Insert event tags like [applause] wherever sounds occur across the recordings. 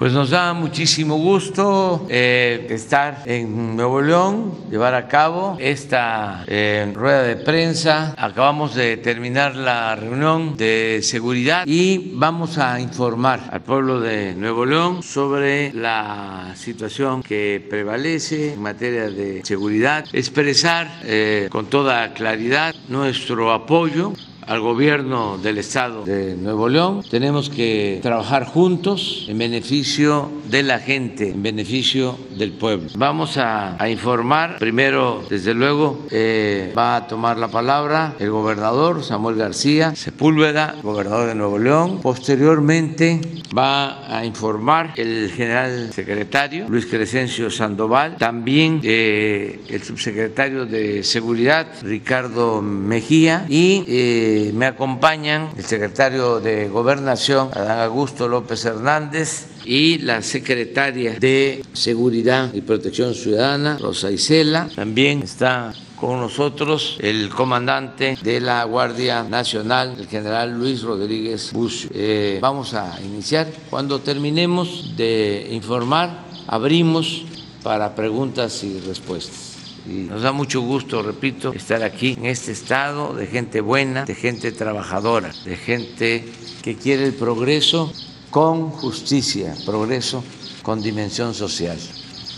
Pues nos da muchísimo gusto eh, estar en Nuevo León, llevar a cabo esta eh, rueda de prensa. Acabamos de terminar la reunión de seguridad y vamos a informar al pueblo de Nuevo León sobre la situación que prevalece en materia de seguridad, expresar eh, con toda claridad nuestro apoyo al gobierno del estado de Nuevo León. Tenemos que trabajar juntos en beneficio de la gente, en beneficio del pueblo. Vamos a, informar, primero, desde luego, eh, va a tomar la palabra el gobernador Samuel García Sepúlveda, gobernador de Nuevo León. Posteriormente va a informar el general secretario Luis Crescencio Sandoval, también eh, el subsecretario de Seguridad Ricardo Mejía y eh, me acompañan el secretario de Gobernación, Adán Augusto López Hernández, y la secretaria de Seguridad y Protección Ciudadana, Rosa Isela. También está con nosotros el comandante de la Guardia Nacional, el general Luis Rodríguez Bucio. Eh, vamos a iniciar. Cuando terminemos de informar, abrimos para preguntas y respuestas. Y nos da mucho gusto, repito, estar aquí en este estado de gente buena, de gente trabajadora, de gente que quiere el progreso con justicia, progreso con dimensión social.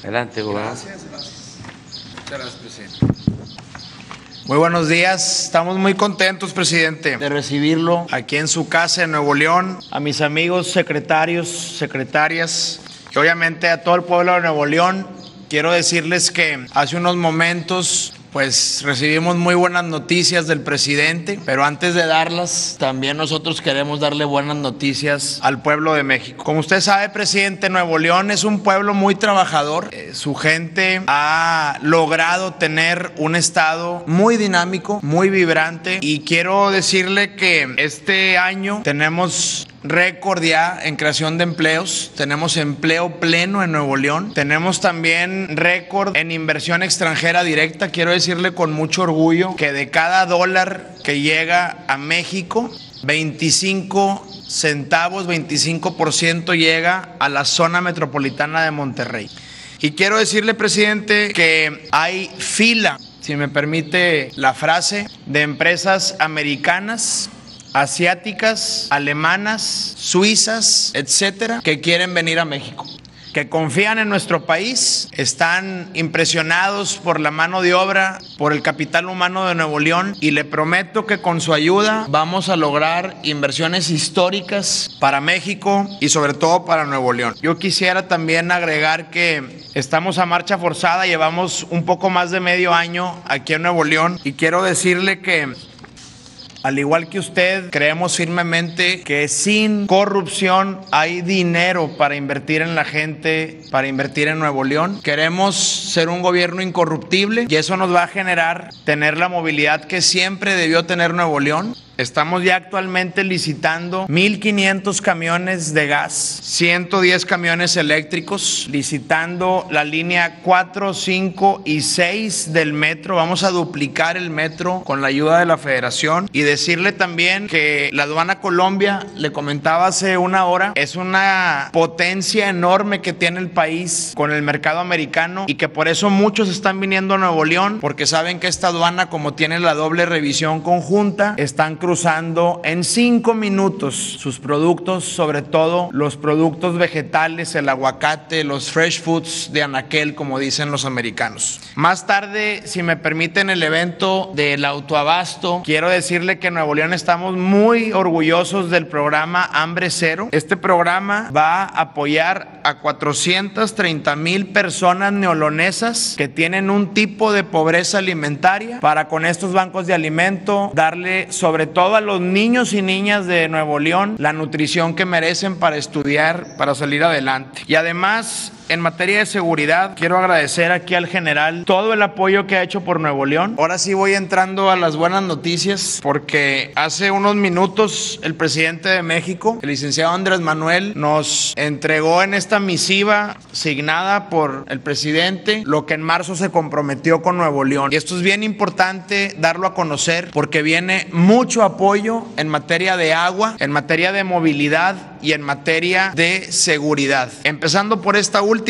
Adelante, gobernador. Gracias, gracias. Muchas gracias, presidente. Muy buenos días, estamos muy contentos, presidente, de recibirlo aquí en su casa en Nuevo León, a mis amigos secretarios, secretarias y obviamente a todo el pueblo de Nuevo León Quiero decirles que hace unos momentos pues recibimos muy buenas noticias del presidente, pero antes de darlas, también nosotros queremos darle buenas noticias al pueblo de México. Como usted sabe, presidente, Nuevo León es un pueblo muy trabajador. Eh, su gente ha logrado tener un estado muy dinámico, muy vibrante y quiero decirle que este año tenemos récord ya en creación de empleos. Tenemos empleo pleno en Nuevo León. Tenemos también récord en inversión extranjera directa. Quiero decirle con mucho orgullo que de cada dólar que llega a México, 25 centavos, 25% llega a la zona metropolitana de Monterrey. Y quiero decirle, presidente, que hay fila, si me permite la frase, de empresas americanas asiáticas, alemanas, suizas, etcétera, que quieren venir a México que confían en nuestro país, están impresionados por la mano de obra, por el capital humano de Nuevo León y le prometo que con su ayuda vamos a lograr inversiones históricas para México y sobre todo para Nuevo León. Yo quisiera también agregar que estamos a marcha forzada, llevamos un poco más de medio año aquí en Nuevo León y quiero decirle que al igual que usted, creemos firmemente que sin corrupción hay dinero para invertir en la gente, para invertir en Nuevo León. Queremos ser un gobierno incorruptible y eso nos va a generar tener la movilidad que siempre debió tener Nuevo León. Estamos ya actualmente licitando 1.500 camiones de gas, 110 camiones eléctricos, licitando la línea 4, 5 y 6 del metro. Vamos a duplicar el metro con la ayuda de la federación y decirle también que la aduana Colombia, le comentaba hace una hora, es una potencia enorme que tiene el país con el mercado americano y que por eso muchos están viniendo a Nuevo León porque saben que esta aduana como tiene la doble revisión conjunta, están cruzando en cinco minutos sus productos, sobre todo los productos vegetales, el aguacate, los fresh foods de Anaquel, como dicen los americanos. Más tarde, si me permiten el evento del autoabasto, quiero decirle que en Nuevo León estamos muy orgullosos del programa Hambre Cero. Este programa va a apoyar a 430 mil personas neolonesas que tienen un tipo de pobreza alimentaria para con estos bancos de alimento darle sobre todo a los niños y niñas de Nuevo León la nutrición que merecen para estudiar, para salir adelante. Y además en materia de seguridad, quiero agradecer aquí al general todo el apoyo que ha hecho por Nuevo León. Ahora sí voy entrando a las buenas noticias porque hace unos minutos el presidente de México, el licenciado Andrés Manuel, nos entregó en esta misiva signada por el presidente lo que en marzo se comprometió con Nuevo León. Y esto es bien importante darlo a conocer porque viene mucho apoyo en materia de agua, en materia de movilidad y en materia de seguridad. Empezando por esta última,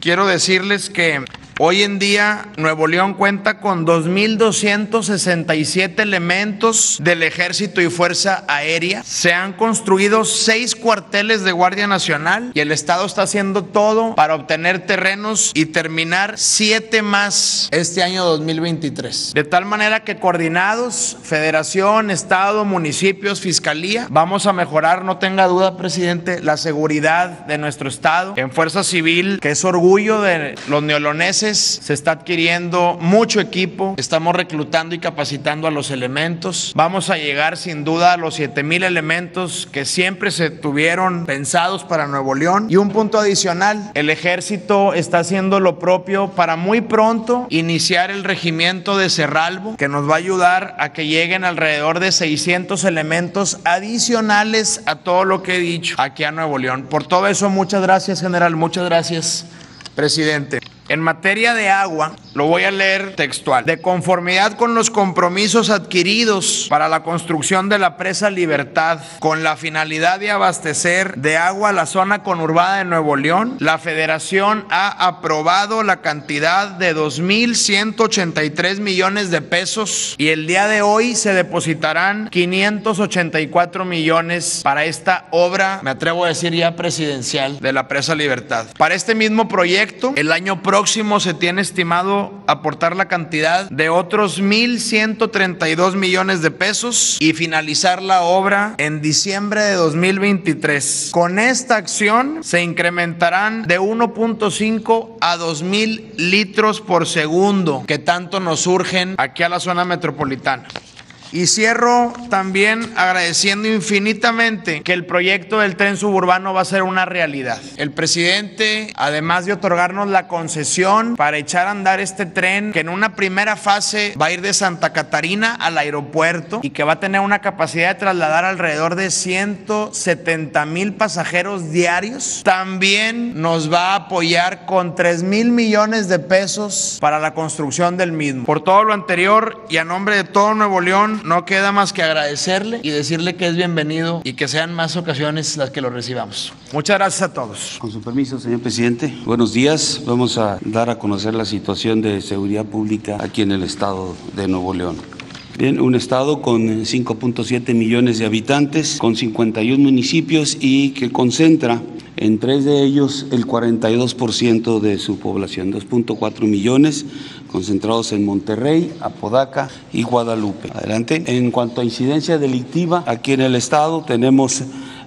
quiero decirles que Hoy en día Nuevo León cuenta con 2.267 elementos del ejército y fuerza aérea. Se han construido seis cuarteles de Guardia Nacional y el Estado está haciendo todo para obtener terrenos y terminar siete más este año 2023. De tal manera que coordinados, federación, Estado, municipios, fiscalía, vamos a mejorar, no tenga duda, presidente, la seguridad de nuestro Estado en fuerza civil, que es orgullo de los neoloneses se está adquiriendo mucho equipo, estamos reclutando y capacitando a los elementos. Vamos a llegar sin duda a los 7 mil elementos que siempre se tuvieron pensados para Nuevo León. Y un punto adicional, el ejército está haciendo lo propio para muy pronto iniciar el regimiento de Cerralbo, que nos va a ayudar a que lleguen alrededor de 600 elementos adicionales a todo lo que he dicho aquí a Nuevo León. Por todo eso, muchas gracias, general. Muchas gracias, presidente. En materia de agua, lo voy a leer textual. De conformidad con los compromisos adquiridos para la construcción de la presa Libertad, con la finalidad de abastecer de agua la zona conurbada de Nuevo León, la Federación ha aprobado la cantidad de 2.183 millones de pesos y el día de hoy se depositarán 584 millones para esta obra, me atrevo a decir ya presidencial, de la presa Libertad. Para este mismo proyecto, el año próximo, próximo se tiene estimado aportar la cantidad de otros 1.132 millones de pesos y finalizar la obra en diciembre de 2023. Con esta acción se incrementarán de 1.5 a 2.000 litros por segundo que tanto nos surgen aquí a la zona metropolitana. Y cierro también agradeciendo infinitamente que el proyecto del tren suburbano va a ser una realidad. El presidente, además de otorgarnos la concesión para echar a andar este tren, que en una primera fase va a ir de Santa Catarina al aeropuerto y que va a tener una capacidad de trasladar alrededor de 170 mil pasajeros diarios, también nos va a apoyar con 3 mil millones de pesos para la construcción del mismo. Por todo lo anterior y a nombre de todo Nuevo León, no queda más que agradecerle y decirle que es bienvenido y que sean más ocasiones las que lo recibamos. Muchas gracias a todos. Con su permiso, señor presidente. Buenos días. Vamos a dar a conocer la situación de seguridad pública aquí en el estado de Nuevo León. Bien, un estado con 5.7 millones de habitantes, con 51 municipios y que concentra en tres de ellos el 42% de su población, 2.4 millones, concentrados en Monterrey, Apodaca y Guadalupe. Adelante. En cuanto a incidencia delictiva, aquí en el estado tenemos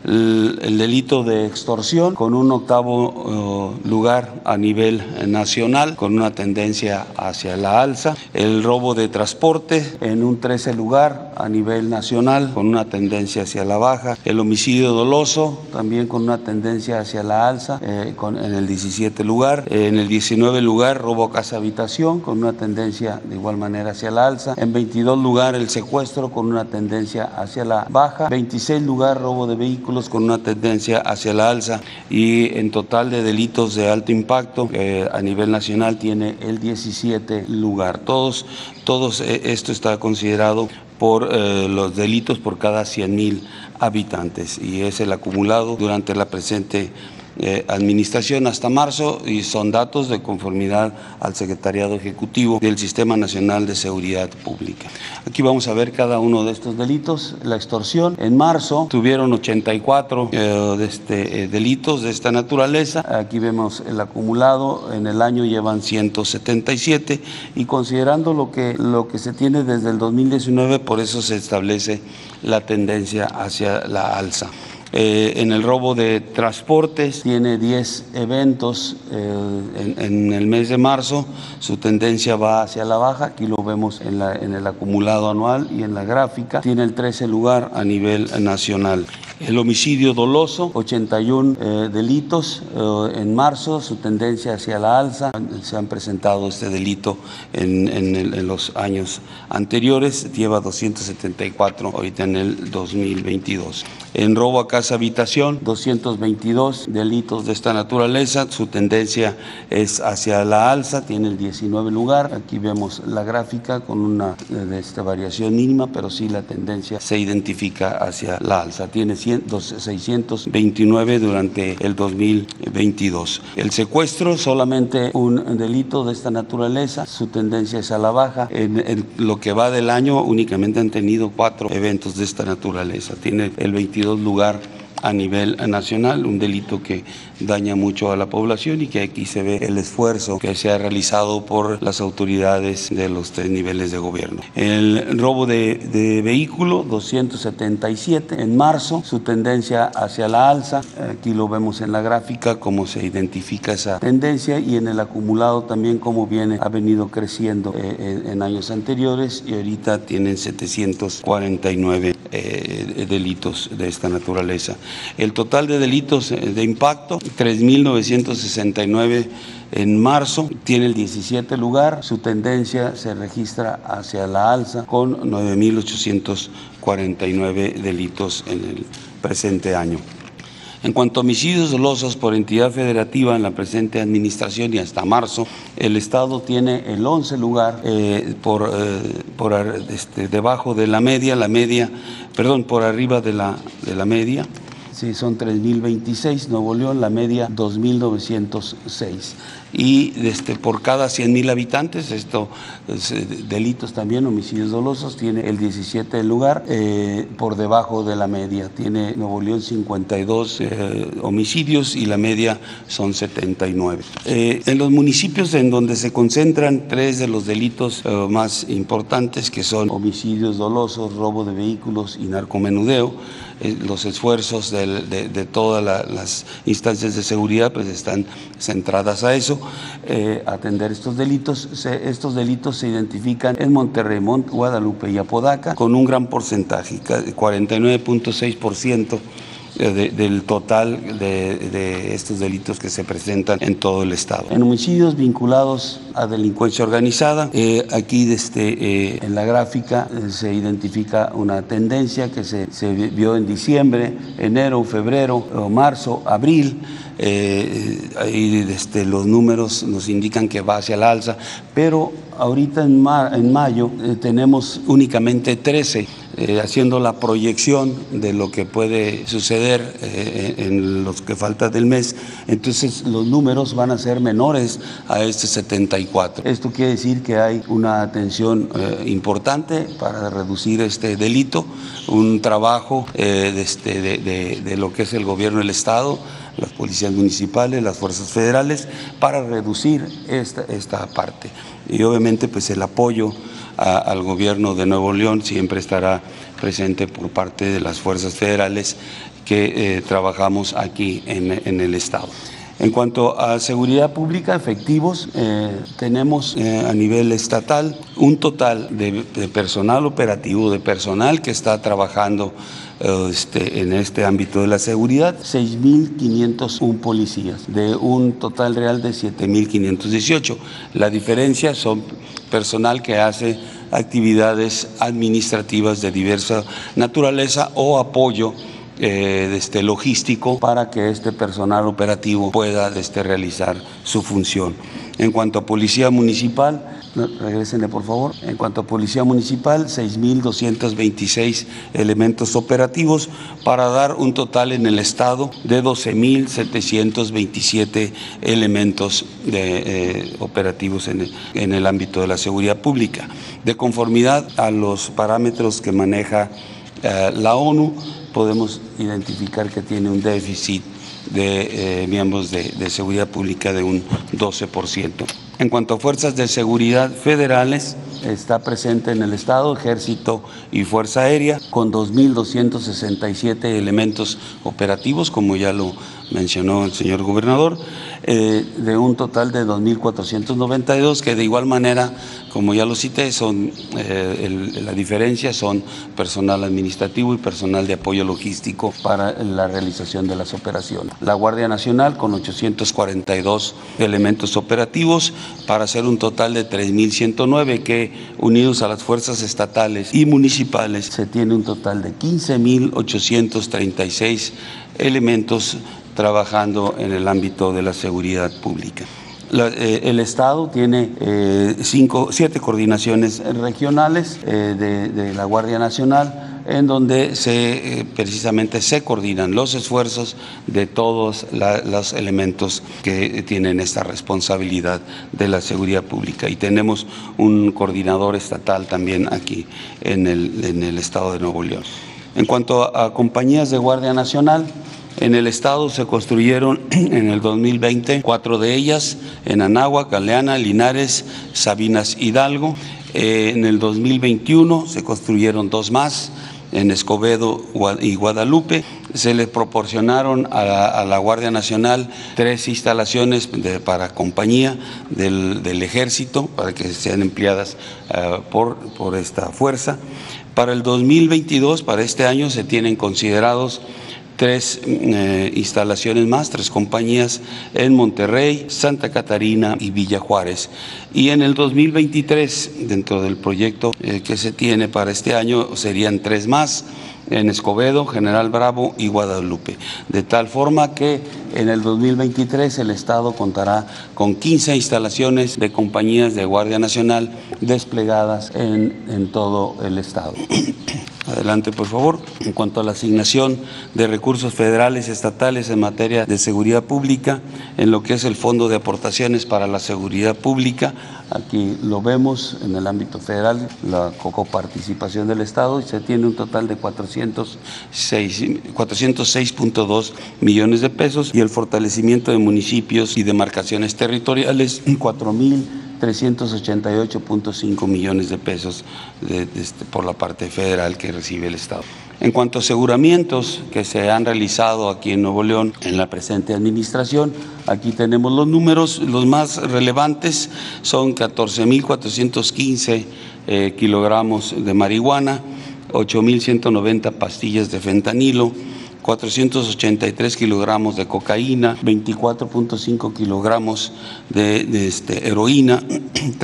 el, delito de extorsión con un octavo eh, lugar a nivel nacional, con una tendencia hacia la alza. El robo de transporte en un 13 lugar a nivel nacional, con una tendencia hacia la baja. El homicidio doloso también con una tendencia hacia la alza, eh, en el 17 lugar. en el 19 lugar, robo casa-habitación, con una tendencia de igual manera hacia la alza. En 22 lugar, el secuestro con una tendencia hacia la baja. 26 lugar, robo de vehículos con una tendencia hacia la alza y en total de delitos de alto impacto eh, a nivel nacional tiene el 17 lugar. Todos, todos eh, esto está considerado por eh, los delitos por cada 100 mil habitantes y es el acumulado durante la presente eh, administración hasta marzo y son datos de conformidad al Secretariado Ejecutivo del Sistema Nacional de Seguridad Pública. Aquí vamos a ver cada uno de estos delitos. La extorsión, en marzo tuvieron 84 eh, de este, eh, delitos de esta naturaleza. Aquí vemos el acumulado, en el año llevan 177 y considerando lo que, lo que se tiene desde el 2019, por eso se establece la tendencia hacia la alza. Eh, en el robo de transportes tiene 10 eventos eh, en, el mes de marzo, su tendencia va hacia la baja, aquí lo vemos en, en el acumulado anual y en la gráfica, tiene el 13 lugar a nivel nacional. El homicidio doloso, 81 eh, delitos eh, en marzo, su tendencia hacia la alza. Se han presentado este delito en, en, los años anteriores, lleva 274 ahorita en el 2022. En robo a casa habitación, 222 delitos de esta naturaleza, su tendencia es hacia la alza, tiene el 19 lugar. Aquí vemos la gráfica con una de esta variación mínima, pero sí la tendencia se identifica hacia la alza. Tiene 629 durante el 2022. El secuestro, solamente un delito de esta naturaleza, su tendencia es a la baja. En, lo que va del año únicamente han tenido cuatro eventos de esta naturaleza. Tiene el 22 lugar a nivel nacional, un delito que daña mucho a la población y que aquí se ve el esfuerzo que se ha realizado por las autoridades de los tres niveles de gobierno. El robo de, de vehículo, 277 en marzo, su tendencia hacia la alza, aquí lo vemos en la gráfica cómo se identifica esa tendencia y en el acumulado también cómo viene, ha venido creciendo eh, en años anteriores y ahorita tienen 749 eh, delitos de esta naturaleza. El total de delitos eh, de impacto, 3.969 en marzo, tiene el 17 lugar, su tendencia se registra hacia la alza con 9.849 delitos en el presente año. En cuanto a homicidios dolosos por entidad federativa en la presente administración y hasta marzo, el Estado tiene el 11 lugar eh, por, eh, por este, debajo de la media, la media, perdón, por arriba de la, de la media. Sí, son 3.026, Nuevo León, la media 2.906 y este, por cada 100 mil habitantes, esto es, eh, delitos también, homicidios dolosos, tiene el 17 lugar eh, por debajo de la media. Tiene Nuevo León 52 eh, homicidios y la media son 79. Eh, en los municipios en donde se concentran tres de los delitos eh, más importantes, que son homicidios dolosos, robo de vehículos y narcomenudeo, los esfuerzos de, todas la, las instancias de seguridad pues están centradas a eso, eh, atender estos delitos. Estos delitos se identifican en Monterrey, Mont, Guadalupe y Apodaca con un gran porcentaje, 49.6% de, del total de, estos delitos que se presentan en todo el Estado. En homicidios vinculados a delincuencia organizada, eh, aquí desde, eh, en la gráfica eh, se identifica una tendencia que se, vio en diciembre, enero, febrero, marzo, abril. Ahí desde, los números nos indican que va hacia el alza, pero ahorita en, en mayo tenemos únicamente 13 eh, haciendo la proyección de lo que puede suceder eh, en los que falta del mes, entonces los números van a ser menores a este 74. Esto quiere decir que hay una atención eh, importante para reducir este delito, un trabajo este, de lo que es el gobierno del Estado las policías municipales, las fuerzas federales, para reducir esta, esta parte. Y obviamente pues el apoyo al gobierno de Nuevo León siempre estará presente por parte de las fuerzas federales que eh, trabajamos aquí en, en el Estado. En cuanto a seguridad pública, efectivos, eh, tenemos eh, a nivel estatal un total de, personal operativo, de personal que está trabajando este, en este ámbito de la seguridad, 6.501 policías, de un total real de 7.518. La diferencia son personal que hace actividades administrativas de diversa naturaleza o apoyo eh, este, logístico para que este personal operativo pueda este, realizar su función. En cuanto a policía municipal, regresenle por favor. En cuanto a Policía Municipal, 6.226 elementos operativos para dar un total en el Estado de 12.727 elementos de, eh, operativos en el, en el ámbito de la seguridad pública. De conformidad a los parámetros que maneja eh, la ONU, podemos identificar que tiene un déficit de eh, miembros de, seguridad pública de un 12%. En cuanto a fuerzas de seguridad federales, está presente en el Estado Ejército y Fuerza Aérea con 2.267 elementos operativos, como ya lo mencionó el señor gobernador, eh, de un total de 2.492, que de igual manera, como ya lo cité, son eh, la diferencia son personal administrativo y personal de apoyo logístico para la realización de las operaciones. La Guardia Nacional con 842 elementos operativos para hacer un total de 3.109 que unidos a las fuerzas estatales y municipales se tiene un total de 15.836 elementos trabajando en el ámbito de la seguridad pública. Eh, el Estado tiene eh, cinco, siete coordinaciones regionales eh, de, la Guardia Nacional en donde precisamente se coordinan los esfuerzos de todos los elementos que tienen esta responsabilidad de la seguridad pública. Y tenemos un coordinador estatal también aquí en el estado de Nuevo León. En cuanto a, compañías de Guardia Nacional, en el estado se construyeron [clears throat] en el 2020 cuatro de ellas, en Anáhuac, Galeana, Linares, Sabinas, Hidalgo. Eh, en el 2021 se construyeron dos más, en Escobedo y Guadalupe. Se le proporcionaron a la, Guardia Nacional tres instalaciones para compañía del, ejército, para que sean empleadas eh, por, por esta fuerza. Para el 2022, para este año, se tienen considerados tres eh, instalaciones más, tres compañías en Monterrey, Santa Catarina y Villa Juárez. Y en el 2023, dentro del proyecto eh, que se tiene para este año, serían tres más en Escobedo, General Bravo y Guadalupe. De tal forma que en el 2023 el Estado contará con 15 instalaciones de compañías de Guardia Nacional desplegadas en, en todo el Estado. Adelante, por favor. En cuanto a la asignación de recursos federales y estatales en materia de seguridad pública, en lo que es el Fondo de Aportaciones para la Seguridad Pública, aquí lo vemos en el ámbito federal, la coparticipación del Estado, y se tiene un total de 406.2 millones de pesos y el fortalecimiento de municipios y demarcaciones territoriales, 4.000 388.5 millones de pesos este, por la parte federal que recibe el Estado. En cuanto a aseguramientos que se han realizado aquí en Nuevo León en la presente administración, aquí tenemos los números, los más relevantes son 14.415 eh, kilogramos de marihuana, 8.190 pastillas de fentanilo, 483 kilogramos de cocaína, 24.5 kilogramos de, este, heroína, [clears throat]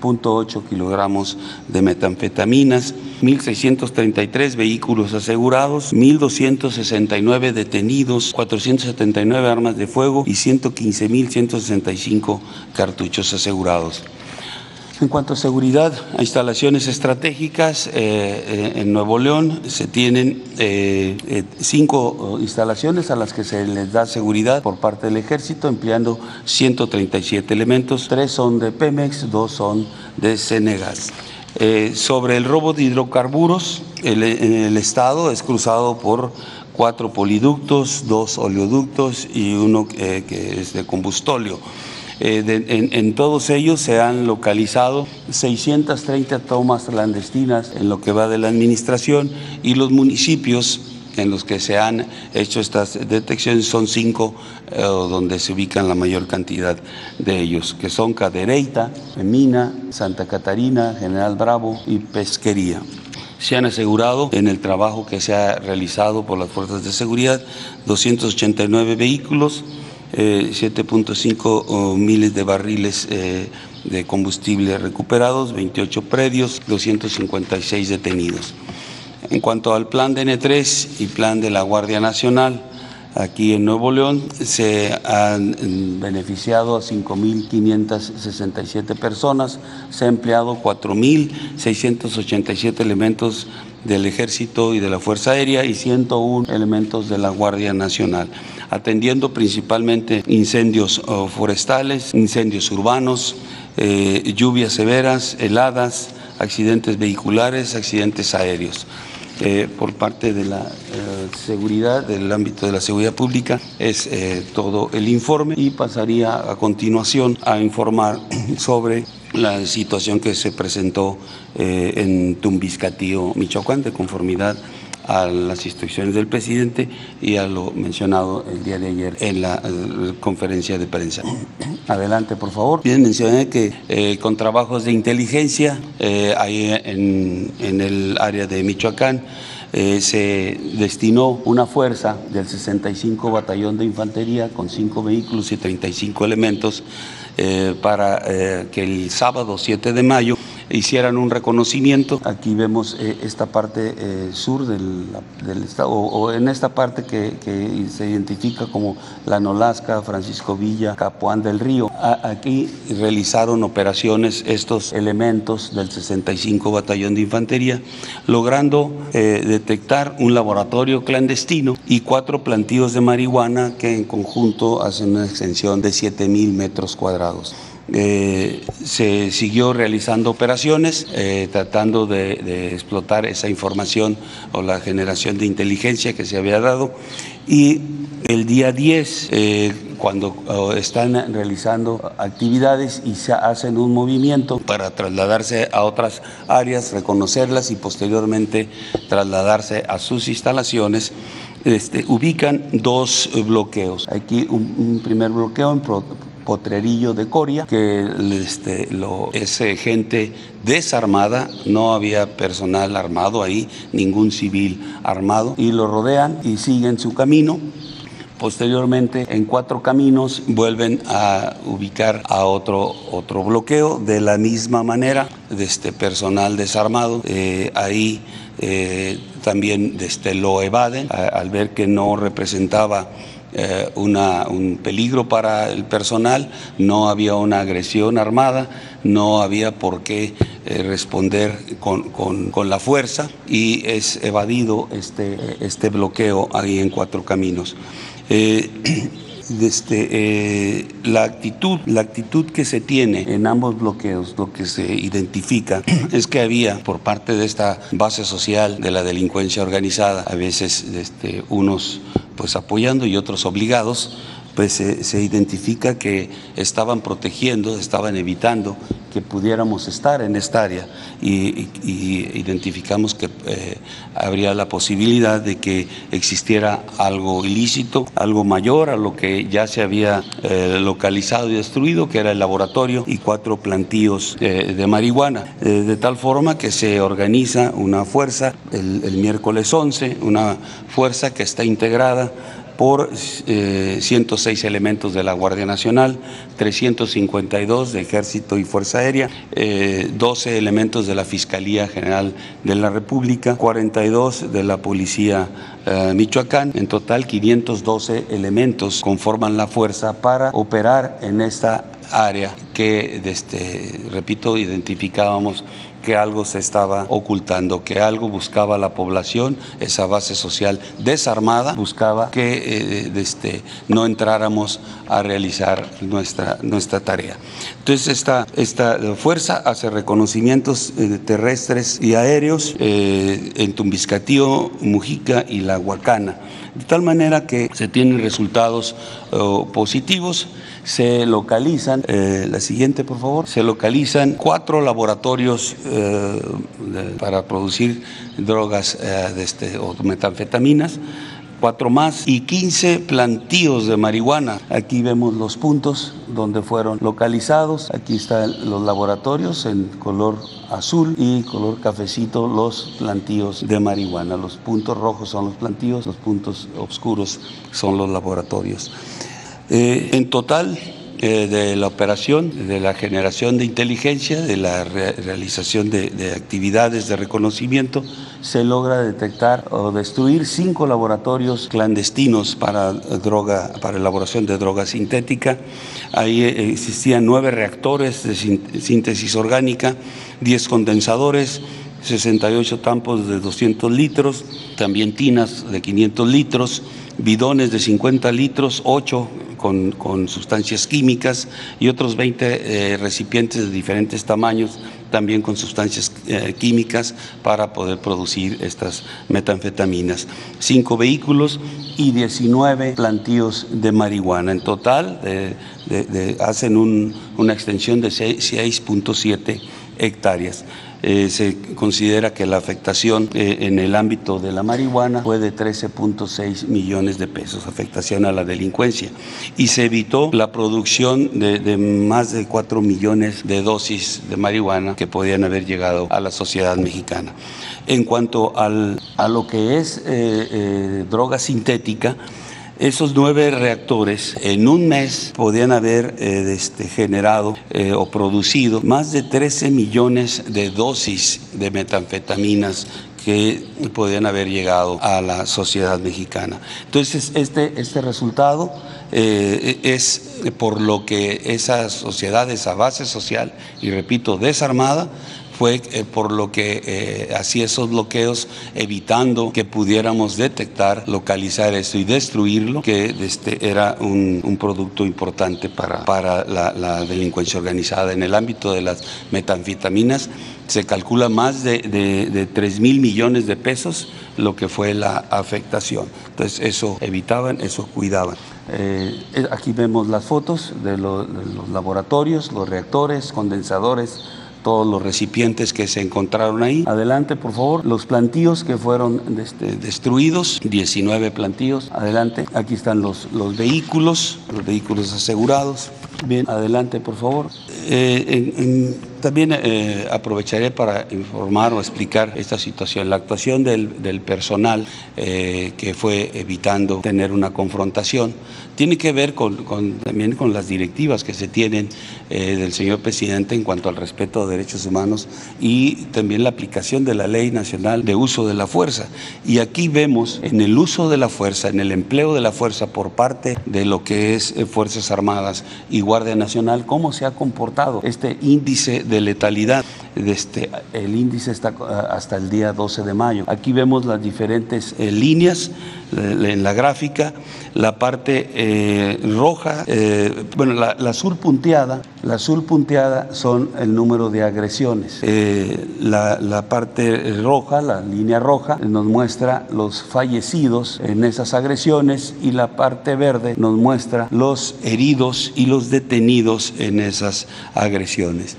377.8 kilogramos de metanfetaminas, 1.633 vehículos asegurados, 1.269 detenidos, 479 armas de fuego y 115.165 cartuchos asegurados. En cuanto a seguridad, a instalaciones estratégicas, eh, eh, en Nuevo León se tienen eh, cinco instalaciones a las que se les da seguridad por parte del ejército, empleando 137 elementos. Tres son de Pemex, dos son de Senegas. sobre el robo de hidrocarburos, el, el estado es cruzado por cuatro poliductos, dos oleoductos y uno que es de combustóleo. Eh, en, todos ellos se han localizado 630 tomas clandestinas en lo que va de la administración y los municipios en los que se han hecho estas detecciones son cinco eh, donde se ubican la mayor cantidad de ellos, que son Cadereyta, Mina, Santa Catarina, General Bravo y Pesquería. Se han asegurado en el trabajo que se ha realizado por las fuerzas de seguridad 289 vehículos, 7.5 miles de barriles eh, de combustible recuperados, 28 predios, 256 detenidos. En cuanto al plan de N3 y plan de la Guardia Nacional, aquí en Nuevo León se han beneficiado a 5.567 personas, se ha empleado 4.687 elementos del Ejército y de la Fuerza Aérea y 101 elementos de la Guardia Nacional, atendiendo principalmente incendios oh, forestales, incendios urbanos, eh, lluvias severas, heladas, accidentes vehiculares, accidentes aéreos. Eh, por parte de la eh, seguridad, del ámbito de la seguridad pública, es todo el informe y pasaría a continuación a informar [clears throat] sobre la situación que se presentó eh, en Tumbiscatío, Michoacán, de conformidad a las instrucciones del presidente y a lo mencionado el día de ayer en la, eh, conferencia de prensa. [clears throat] Adelante, por favor. Bien, mencioné que eh, con trabajos de inteligencia ahí en, en, el área de Michoacán se destinó una fuerza del 65 Batallón de Infantería con cinco vehículos y 35 elementos eh, para eh, que el sábado 7 de mayo hicieran un reconocimiento. Aquí vemos eh, esta parte eh, sur del, estado, o, en esta parte que, se identifica como la Nolasca, Francisco Villa, Capuán del Río. aquí realizaron operaciones estos elementos del 65 Batallón de Infantería, logrando eh, detectar un laboratorio clandestino y cuatro plantíos de marihuana que en conjunto hacen una extensión de 7.000 metros cuadrados. Eh, se siguió realizando operaciones eh, tratando de, explotar esa información o la generación de inteligencia que se había dado y el día 10 eh, cuando están realizando actividades y se hacen un movimiento para trasladarse a otras áreas, reconocerlas y posteriormente trasladarse a sus instalaciones, este, ubican dos bloqueos. Aquí un, primer bloqueo en Potrerillo de Coria, que este, lo, es gente desarmada, no había personal armado ahí, ningún civil armado, y lo rodean y siguen su camino. Posteriormente, en cuatro caminos, vuelven a ubicar a otro, otro bloqueo de la misma manera, de este personal desarmado. Eh, ahí eh, también este, lo evaden al ver que no representaba eh, un peligro para el personal, no había una agresión armada, no había por qué eh, responder con, la fuerza y es evadido este, este bloqueo ahí en Cuatro Caminos. Eh, [clears throat] este, la, actitud, la actitud que se tiene en ambos bloqueos, lo que se identifica [clears throat] es que había por parte de esta base social de la delincuencia organizada, a veces este, unos pues apoyando y otros obligados, pues se, identifica que estaban protegiendo, estaban evitando que pudiéramos estar en esta área y, identificamos que eh, habría la posibilidad de que existiera algo ilícito, algo mayor a lo que ya se había eh, localizado y destruido, que era el laboratorio y cuatro plantíos de marihuana, eh, de tal forma que se organiza una fuerza el, el miércoles 11, una fuerza que está integrada por 106 eh, elementos de la Guardia Nacional, 352 de Ejército y Fuerza Aérea, 12 eh, elementos de la Fiscalía General de la República, 42 de la Policía eh, Michoacán. En total, 512 elementos conforman la fuerza para operar en esta área que, este, repito, identificábamos que algo se estaba ocultando, que algo buscaba la población, esa base social desarmada, buscaba que eh, este, no entráramos a realizar nuestra, tarea. Entonces esta, esta fuerza hace reconocimientos eh, terrestres y aéreos eh, en Tumbiscatío, Mujica y La Huacana, de tal manera que se tienen resultados positivos se localizan, eh, la siguiente por favor, se localizan cuatro laboratorios eh, para producir drogas eh, de este, o metanfetaminas cuatro más y 15 plantíos de marihuana. Aquí vemos los puntos donde fueron localizados. Aquí están los laboratorios en color azul y color cafecito los plantíos de marihuana. Los puntos rojos son los plantíos, los puntos oscuros son los laboratorios. Eh, en total, eh, de la operación, de la generación de inteligencia, de la realización de, actividades de reconocimiento, se logra detectar o destruir cinco laboratorios clandestinos para droga, para elaboración de droga sintética. Ahí eh, existían nueve reactores de síntesis orgánica, diez condensadores, 68 tampos de 200 litros, también tinas de 500 litros, bidones de 50 litros, 8 con, sustancias químicas y otros 20 eh, recipientes de diferentes tamaños también con sustancias eh, químicas para poder producir estas metanfetaminas. Cinco vehículos y 19 plantíos de marihuana. En total hacen una extensión de 6.7 hectáreas. Eh, se considera que la afectación eh, en el ámbito de la marihuana fue de 13.6 millones de pesos, afectación a la delincuencia, y se evitó la producción de, más de 4 millones de dosis de marihuana que podían haber llegado a la sociedad mexicana. En cuanto al, a lo que es eh, droga sintética, Esos nueve reactores en un mes podían haber eh, este, generado eh, o producido más de 13 millones de dosis de metanfetaminas que podían haber llegado a la sociedad mexicana. Entonces, este, este resultado eh, es por lo que esa sociedad, esa base social, y repito, desarmada, fue eh, por lo que eh, hacía esos bloqueos, evitando que pudiéramos detectar, localizar esto y destruirlo, que este era un, producto importante para, para la, delincuencia organizada. En el ámbito de las metanfetaminas se calcula más de, de, 3 mil millones de pesos lo que fue la afectación. Entonces eso evitaban, eso cuidaban. Eh, aquí vemos las fotos de los laboratorios, los reactores, condensadores, todos los recipientes que se encontraron ahí. Adelante, por favor, los plantíos que fueron este, destruidos, 19 plantíos. Adelante, aquí están los, los vehículos, los vehículos asegurados. Bien, adelante, por favor. Eh, también eh, aprovecharé para informar o explicar esta situación. La actuación del, personal eh, que fue evitando tener una confrontación tiene que ver también con las directivas que se tienen del señor presidente en cuanto al respeto de derechos humanos y también la aplicación de la Ley Nacional de Uso de la Fuerza. Y aquí vemos en el uso de la fuerza, en el empleo de la fuerza por parte de lo que es Fuerzas Armadas y Guardia Nacional, cómo se ha comportado este índice de letalidad. Este, el índice está ah, hasta el día 12 de mayo. Aquí vemos las diferentes eh, líneas eh, en la gráfica, la parte eh, roja, bueno, la, azul punteada, la azul punteada son el número de agresiones. La, la, parte roja, la línea roja, nos muestra los fallecidos en esas agresiones y la parte verde nos muestra los heridos y los detenidos en esas agresiones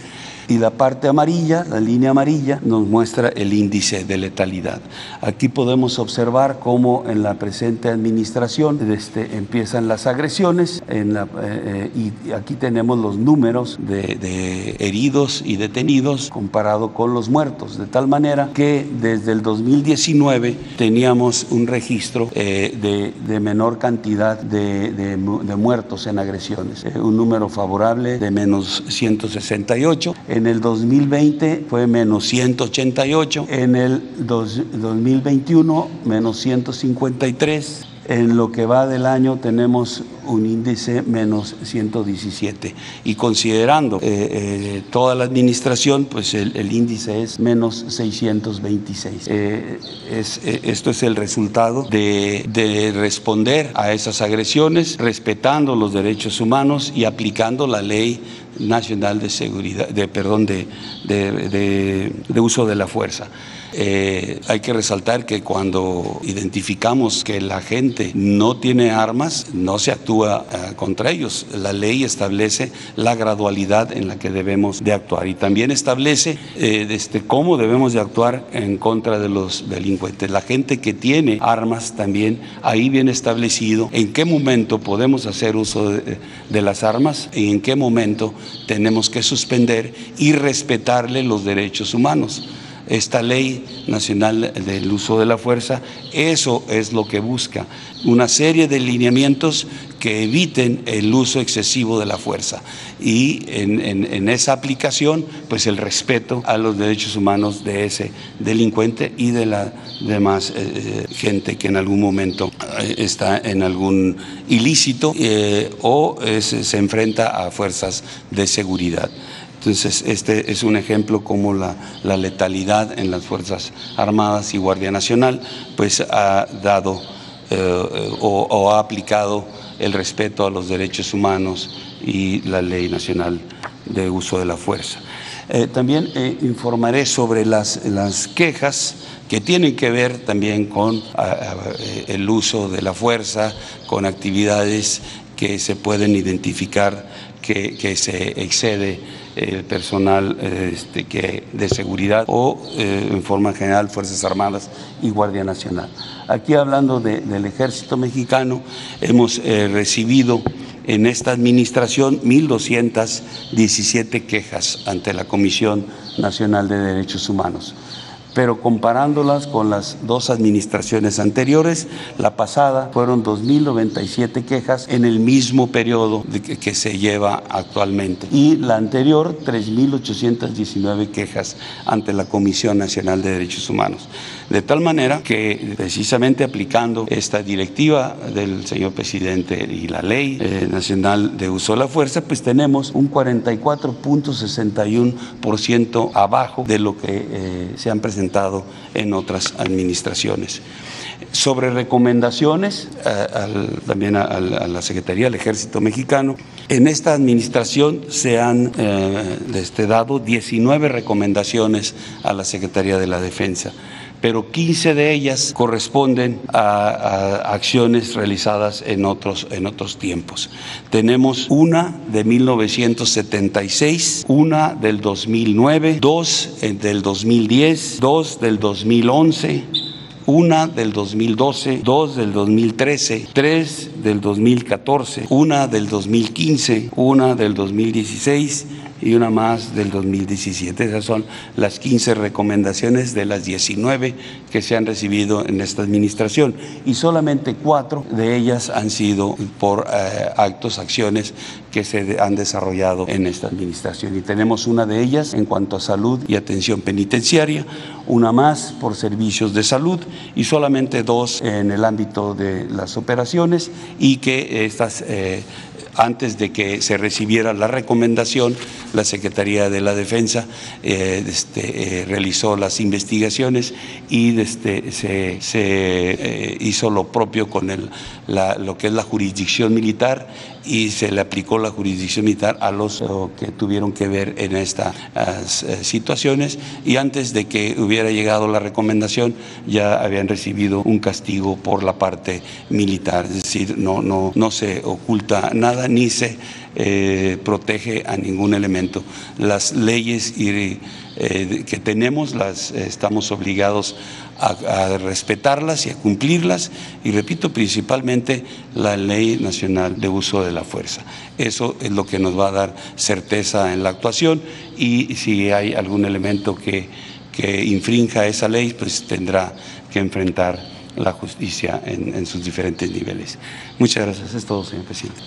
y la parte amarilla, la línea amarilla, nos muestra el índice de letalidad. Aquí podemos observar cómo en la presente administración este, empiezan las agresiones eh, eh, y aquí tenemos los números de, heridos y detenidos comparado con los muertos, de tal manera que desde el 2019 teníamos un registro eh, de, menor cantidad de, muertos en agresiones, un número favorable de menos 168. En el 2020 fue menos 188, en el 2021 menos 153. En lo que va del año tenemos un índice menos 117 y considerando eh, eh, toda la administración, pues el, índice es menos 626. Eh, es, esto es el resultado de, de, responder a esas agresiones, respetando los derechos humanos y aplicando la ley nacional de seguridad, de perdón, de uso de la fuerza. Eh, hay que resaltar que cuando identificamos que la gente no tiene armas, no se actúa eh, contra ellos. La ley establece la gradualidad en la que debemos de actuar y también establece eh, este, cómo debemos de actuar en contra de los delincuentes. La gente que tiene armas también, ahí viene establecido en qué momento podemos hacer uso de, de las armas y en qué momento tenemos que suspender y respetarle los derechos humanos esta ley nacional del uso de la fuerza, eso es lo que busca, una serie de lineamientos que eviten el uso excesivo de la fuerza y en, esa aplicación pues el respeto a los derechos humanos de ese delincuente y de la demás eh, gente que en algún momento eh, está en algún ilícito eh, o se enfrenta a fuerzas de seguridad. Entonces, este es un ejemplo como la, letalidad en las Fuerzas Armadas y Guardia Nacional, pues ha dado eh, o, ha aplicado el respeto a los derechos humanos y la ley nacional de uso de la fuerza. Eh, también eh, informaré sobre las, las quejas que tienen que ver también con el uso de la fuerza, con actividades que se pueden identificar que, que se excede el personal este, que, de seguridad o eh, en forma general Fuerzas Armadas y Guardia Nacional. Aquí hablando del ejército mexicano, hemos eh, recibido en esta administración 1.217 quejas ante la Comisión Nacional de Derechos Humanos. Pero comparándolas con las dos administraciones anteriores, la pasada fueron 2.097 quejas en el mismo periodo que se lleva actualmente y la anterior 3.819 quejas ante la Comisión Nacional de Derechos Humanos. De tal manera que precisamente aplicando esta directiva del señor presidente y la ley eh, nacional de uso de la fuerza, pues tenemos un 44.61% abajo de lo que eh, se han presentado en otras administraciones sobre recomendaciones eh, también a, la Secretaría del Ejército Mexicano. En esta administración se han este, dado 19 recomendaciones a la Secretaría de la Defensa pero 15 de ellas corresponden a, acciones realizadas en otros, en otros tiempos. Tenemos una de 1976, una del 2009, dos del 2010, dos del 2011 una del 2012, dos del 2013, tres del 2014, una del 2015, una del 2016 y una más del 2017. Esas son las 15 recomendaciones de las 19 que se han recibido en esta administración y solamente cuatro de ellas han sido por eh, actos, acciones que se han desarrollado en esta administración. Y tenemos una de ellas en cuanto a salud y atención penitenciaria, una más por servicios de salud y solamente dos en el ámbito de las operaciones y que estas... Eh, antes de que se recibiera la recomendación, la Secretaría de la Defensa eh, este, eh, realizó las investigaciones y este, se, eh, hizo lo propio con lo que es la jurisdicción militar y se le aplicó la jurisdicción militar a los que tuvieron que ver en estas situaciones y antes de que hubiera llegado la recomendación ya habían recibido un castigo por la parte militar, es decir, no, no, no se oculta nada ni se eh, protege a ningún elemento. Las leyes eh, que tenemos las estamos obligados a, respetarlas y a cumplirlas y repito principalmente la ley nacional de uso de la fuerza. Eso es lo que nos va a dar certeza en la actuación y si hay algún elemento que, que infrinja esa ley pues tendrá que enfrentar la justicia en, en sus diferentes niveles. Muchas gracias. Es todo, señor presidente.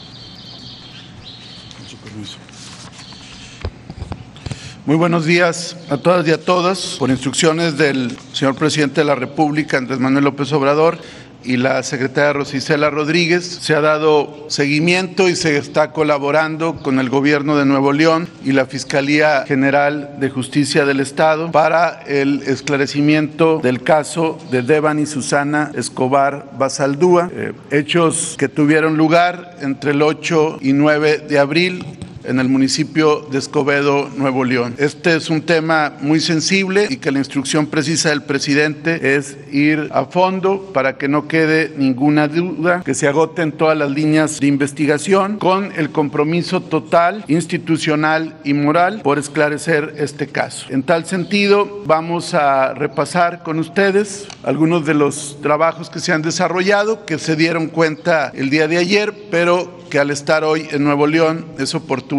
Muy buenos días a todas y a todos. Por instrucciones del señor presidente de la República, Andrés Manuel López Obrador, y la secretaria Rosicela Rodríguez. Se ha dado seguimiento y se está colaborando con el gobierno de Nuevo León y la Fiscalía General de Justicia del Estado para el esclarecimiento del caso de Devan y Susana Escobar Basaldúa, eh, hechos que tuvieron lugar entre el 8 y 9 de abril en el municipio de Escobedo, Nuevo León. Este es un tema muy sensible y que la instrucción precisa del presidente es ir a fondo para que no quede ninguna duda, que se agoten todas las líneas de investigación con el compromiso total, institucional y moral por esclarecer este caso. En tal sentido, vamos a repasar con ustedes algunos de los trabajos que se han desarrollado, que se dieron cuenta el día de ayer, pero que al estar hoy en Nuevo León es oportuno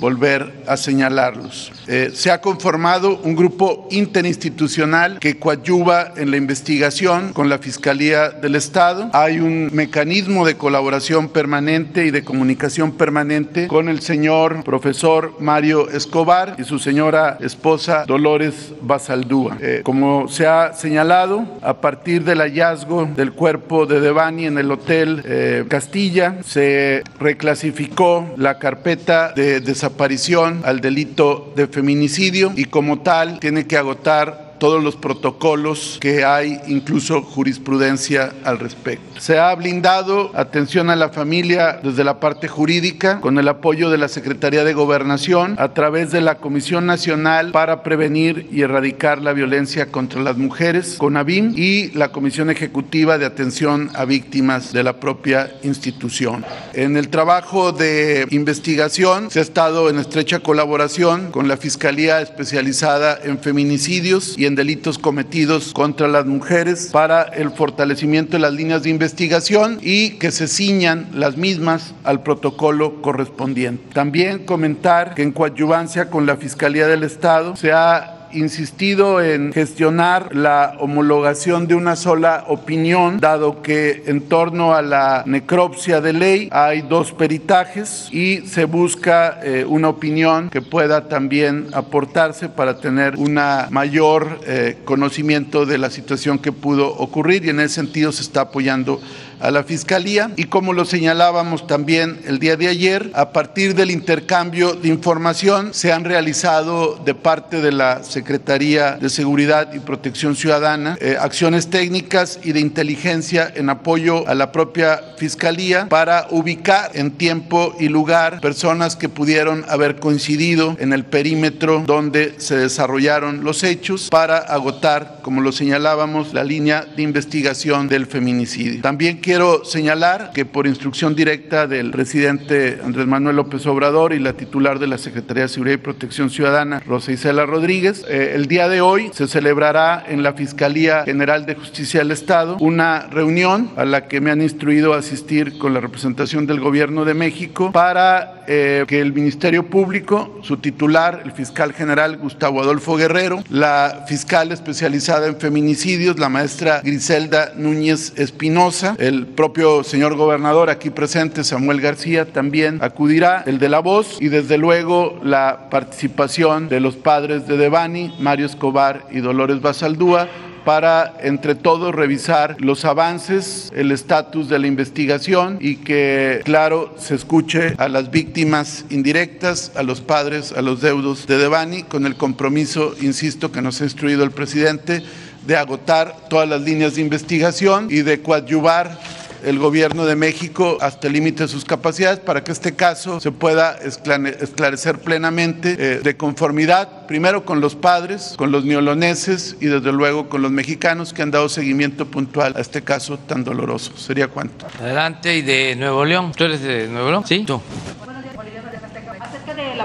volver a señalarlos. Eh, se ha conformado un grupo interinstitucional que coadyuva en la investigación con la Fiscalía del Estado. Hay un mecanismo de colaboración permanente y de comunicación permanente con el señor profesor Mario Escobar y su señora esposa Dolores Basaldúa. Eh, como se ha señalado, a partir del hallazgo del cuerpo de Devani en el Hotel eh, Castilla, se reclasificó la carpeta de desaparición al delito de feminicidio y como tal tiene que agotar todos los protocolos que hay, incluso jurisprudencia al respecto. Se ha blindado atención a la familia desde la parte jurídica con el apoyo de la Secretaría de Gobernación a través de la Comisión Nacional para Prevenir y Erradicar la Violencia contra las Mujeres, CONAVIM, y la Comisión Ejecutiva de Atención a Víctimas de la propia institución. En el trabajo de investigación se ha estado en estrecha colaboración con la Fiscalía Especializada en Feminicidios y en delitos cometidos contra las mujeres para el fortalecimiento de las líneas de investigación y que se ciñan las mismas al protocolo correspondiente. También comentar que en coadyuvancia con la Fiscalía del Estado se ha insistido en gestionar la homologación de una sola opinión, dado que en torno a la necropsia de ley hay dos peritajes y se busca eh, una opinión que pueda también aportarse para tener una mayor eh, conocimiento de la situación que pudo ocurrir y en ese sentido se está apoyando a la Fiscalía y como lo señalábamos también el día de ayer, a partir del intercambio de información se han realizado de parte de la Secretaría de Seguridad y Protección Ciudadana eh, acciones técnicas y de inteligencia en apoyo a la propia Fiscalía para ubicar en tiempo y lugar personas que pudieron haber coincidido en el perímetro donde se desarrollaron los hechos para agotar, como lo señalábamos, la línea de investigación del feminicidio. También quiero señalar que por instrucción directa del presidente Andrés Manuel López Obrador y la titular de la Secretaría de Seguridad y Protección Ciudadana, Rosa Isela Rodríguez, eh, el día de hoy se celebrará en la Fiscalía General de Justicia del Estado una reunión a la que me han instruido asistir con la representación del Gobierno de México para eh, que el Ministerio Público, su titular, el fiscal general Gustavo Adolfo Guerrero, la fiscal especializada en feminicidios, la maestra Griselda Núñez Espinosa, el el propio señor gobernador aquí presente, Samuel García, también acudirá, el de la voz y desde luego la participación de los padres de Devani, Mario Escobar y Dolores Basaldúa, para entre todos revisar los avances, el estatus de la investigación y que, claro, se escuche a las víctimas indirectas, a los padres, a los deudos de Devani, con el compromiso, insisto, que nos ha instruido el presidente de agotar todas las líneas de investigación y de coadyuvar el gobierno de México hasta el límite de sus capacidades para que este caso se pueda esclarecer plenamente eh, de conformidad, primero con los padres, con los neoloneses y desde luego con los mexicanos que han dado seguimiento puntual a este caso tan doloroso. ¿Sería cuánto? Adelante, y de Nuevo León. ¿Tú eres de Nuevo León? Sí, tú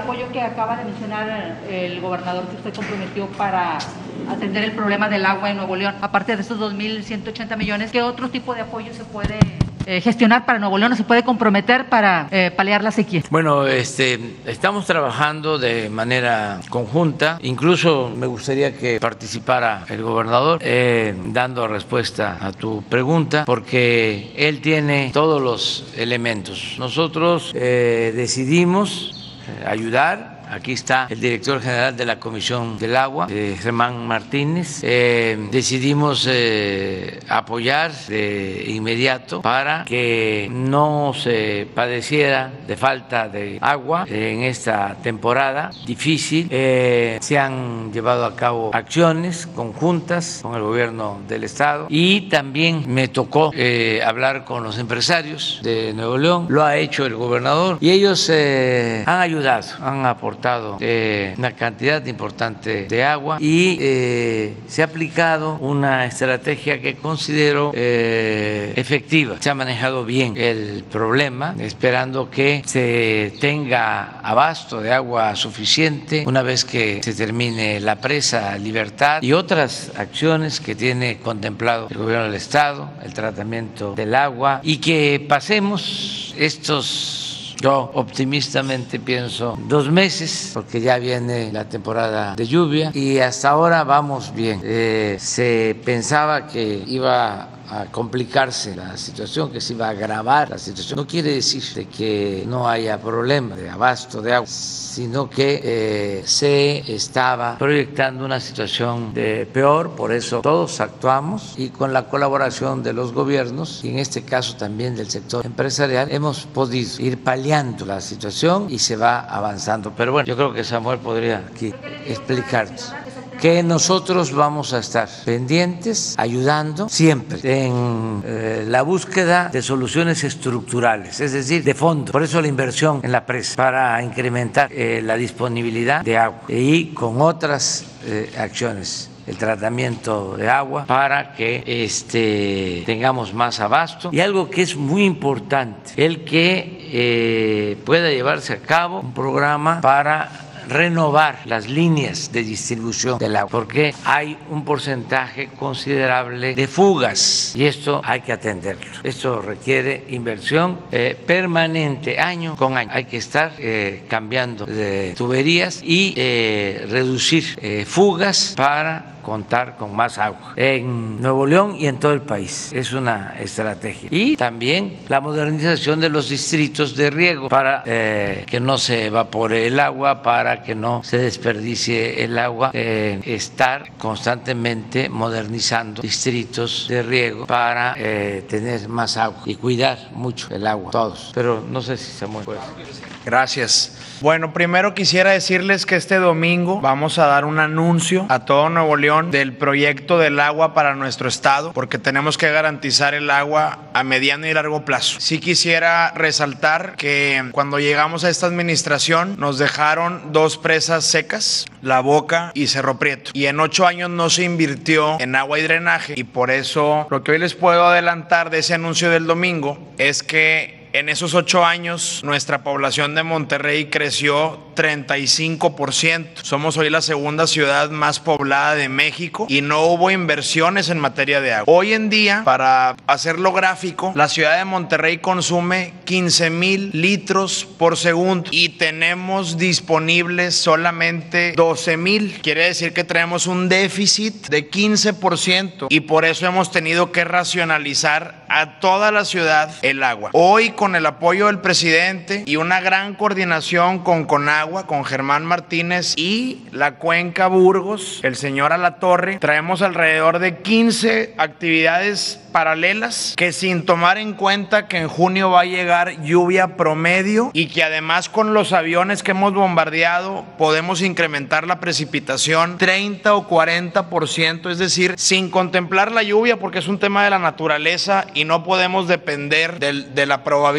apoyo que acaba de mencionar el gobernador que usted comprometió para atender el problema del agua en Nuevo León, aparte de esos 2.180 millones, ¿qué otro tipo de apoyo se puede eh, gestionar para Nuevo León o se puede comprometer para eh, paliar la sequía? Bueno, este, estamos trabajando de manera conjunta. Incluso me gustaría que participara el gobernador eh, dando respuesta a tu pregunta, porque él tiene todos los elementos. Nosotros decidimos ayudar Aquí está el director general de la Comisión del Agua, eh, Germán Martínez. Eh, decidimos eh, apoyar de inmediato para que no se padeciera de falta de agua en esta temporada difícil. se han llevado a cabo acciones conjuntas con el gobierno del estado y también me tocó hablar con los empresarios de Nuevo León. Lo ha hecho el gobernador y ellos han ayudado, han aportado eh, una cantidad importante de agua y eh, se ha aplicado una estrategia que considero eh, efectiva. Se ha manejado bien el problema, esperando que se tenga abasto de agua suficiente una vez que se termine la presa Libertad y otras acciones que tiene contemplado el gobierno del Estado, el tratamiento del agua y que pasemos estos yo optimistamente pienso dos meses, porque ya viene la temporada de lluvia y hasta ahora vamos bien. Eh, se pensaba que iba a complicarse la situación, que se iba a agravar la situación. No quiere decir de que no haya problema de abasto de agua, sino que eh, se estaba proyectando una situación de peor, por eso todos actuamos y con la colaboración de los gobiernos y en este caso también del sector empresarial hemos podido ir paliando la situación y se va avanzando. Pero bueno, yo creo que Samuel podría aquí explicarnos que nosotros vamos a estar pendientes, ayudando siempre en eh, la búsqueda de soluciones estructurales, es decir, de fondo. Por eso la inversión en la presa, para incrementar eh, la disponibilidad de agua y con otras eh, acciones el tratamiento de agua para que este, tengamos más abasto. Y algo que es muy importante, el que pueda llevarse a cabo un programa para renovar las líneas de distribución del agua, porque hay un porcentaje considerable de fugas y esto hay que atenderlo. Esto requiere inversión eh, permanente, año con año. Hay que estar eh, cambiando de tuberías y eh, reducir fugas para contar con más agua en Nuevo León y en todo el país. Es una estrategia. Y también la modernización de los distritos de riego para eh, que no se evapore el agua, para que no se desperdicie el agua. Eh, estar constantemente modernizando distritos de riego para eh, tener más agua y cuidar mucho el agua, todos. Pero no sé si se mueve. Gracias. Bueno, primero quisiera decirles que este domingo vamos a dar un anuncio a todo Nuevo León del proyecto del agua para nuestro estado, porque tenemos que garantizar el agua a mediano y largo plazo. Sí quisiera resaltar que cuando llegamos a esta administración nos dejaron dos presas secas, La Boca y Cerro Prieto, y en ocho años no se invirtió en agua y drenaje, y por eso lo que hoy les puedo adelantar de ese anuncio del domingo es que en esos ocho años, nuestra población de Monterrey creció 35%. Somos hoy la segunda ciudad más poblada de México y no hubo inversiones en materia de agua. Hoy en día, para hacerlo gráfico, la ciudad de Monterrey consume 15 mil litros por segundo y tenemos disponibles solamente 12 mil. Quiere decir que tenemos un déficit de 15% y por eso hemos tenido que racionalizar a toda la ciudad el agua. Hoy con el apoyo del presidente y una gran coordinación con Conagua, con Germán Martínez y la Cuenca Burgos, el señor Alatorre, traemos alrededor de 15 actividades paralelas que sin tomar en cuenta que en junio va a llegar lluvia promedio y que además con los aviones que hemos bombardeado podemos incrementar la precipitación 30 o 40%, es decir, sin contemplar la lluvia porque es un tema de la naturaleza y no podemos depender del- de la probabilidad.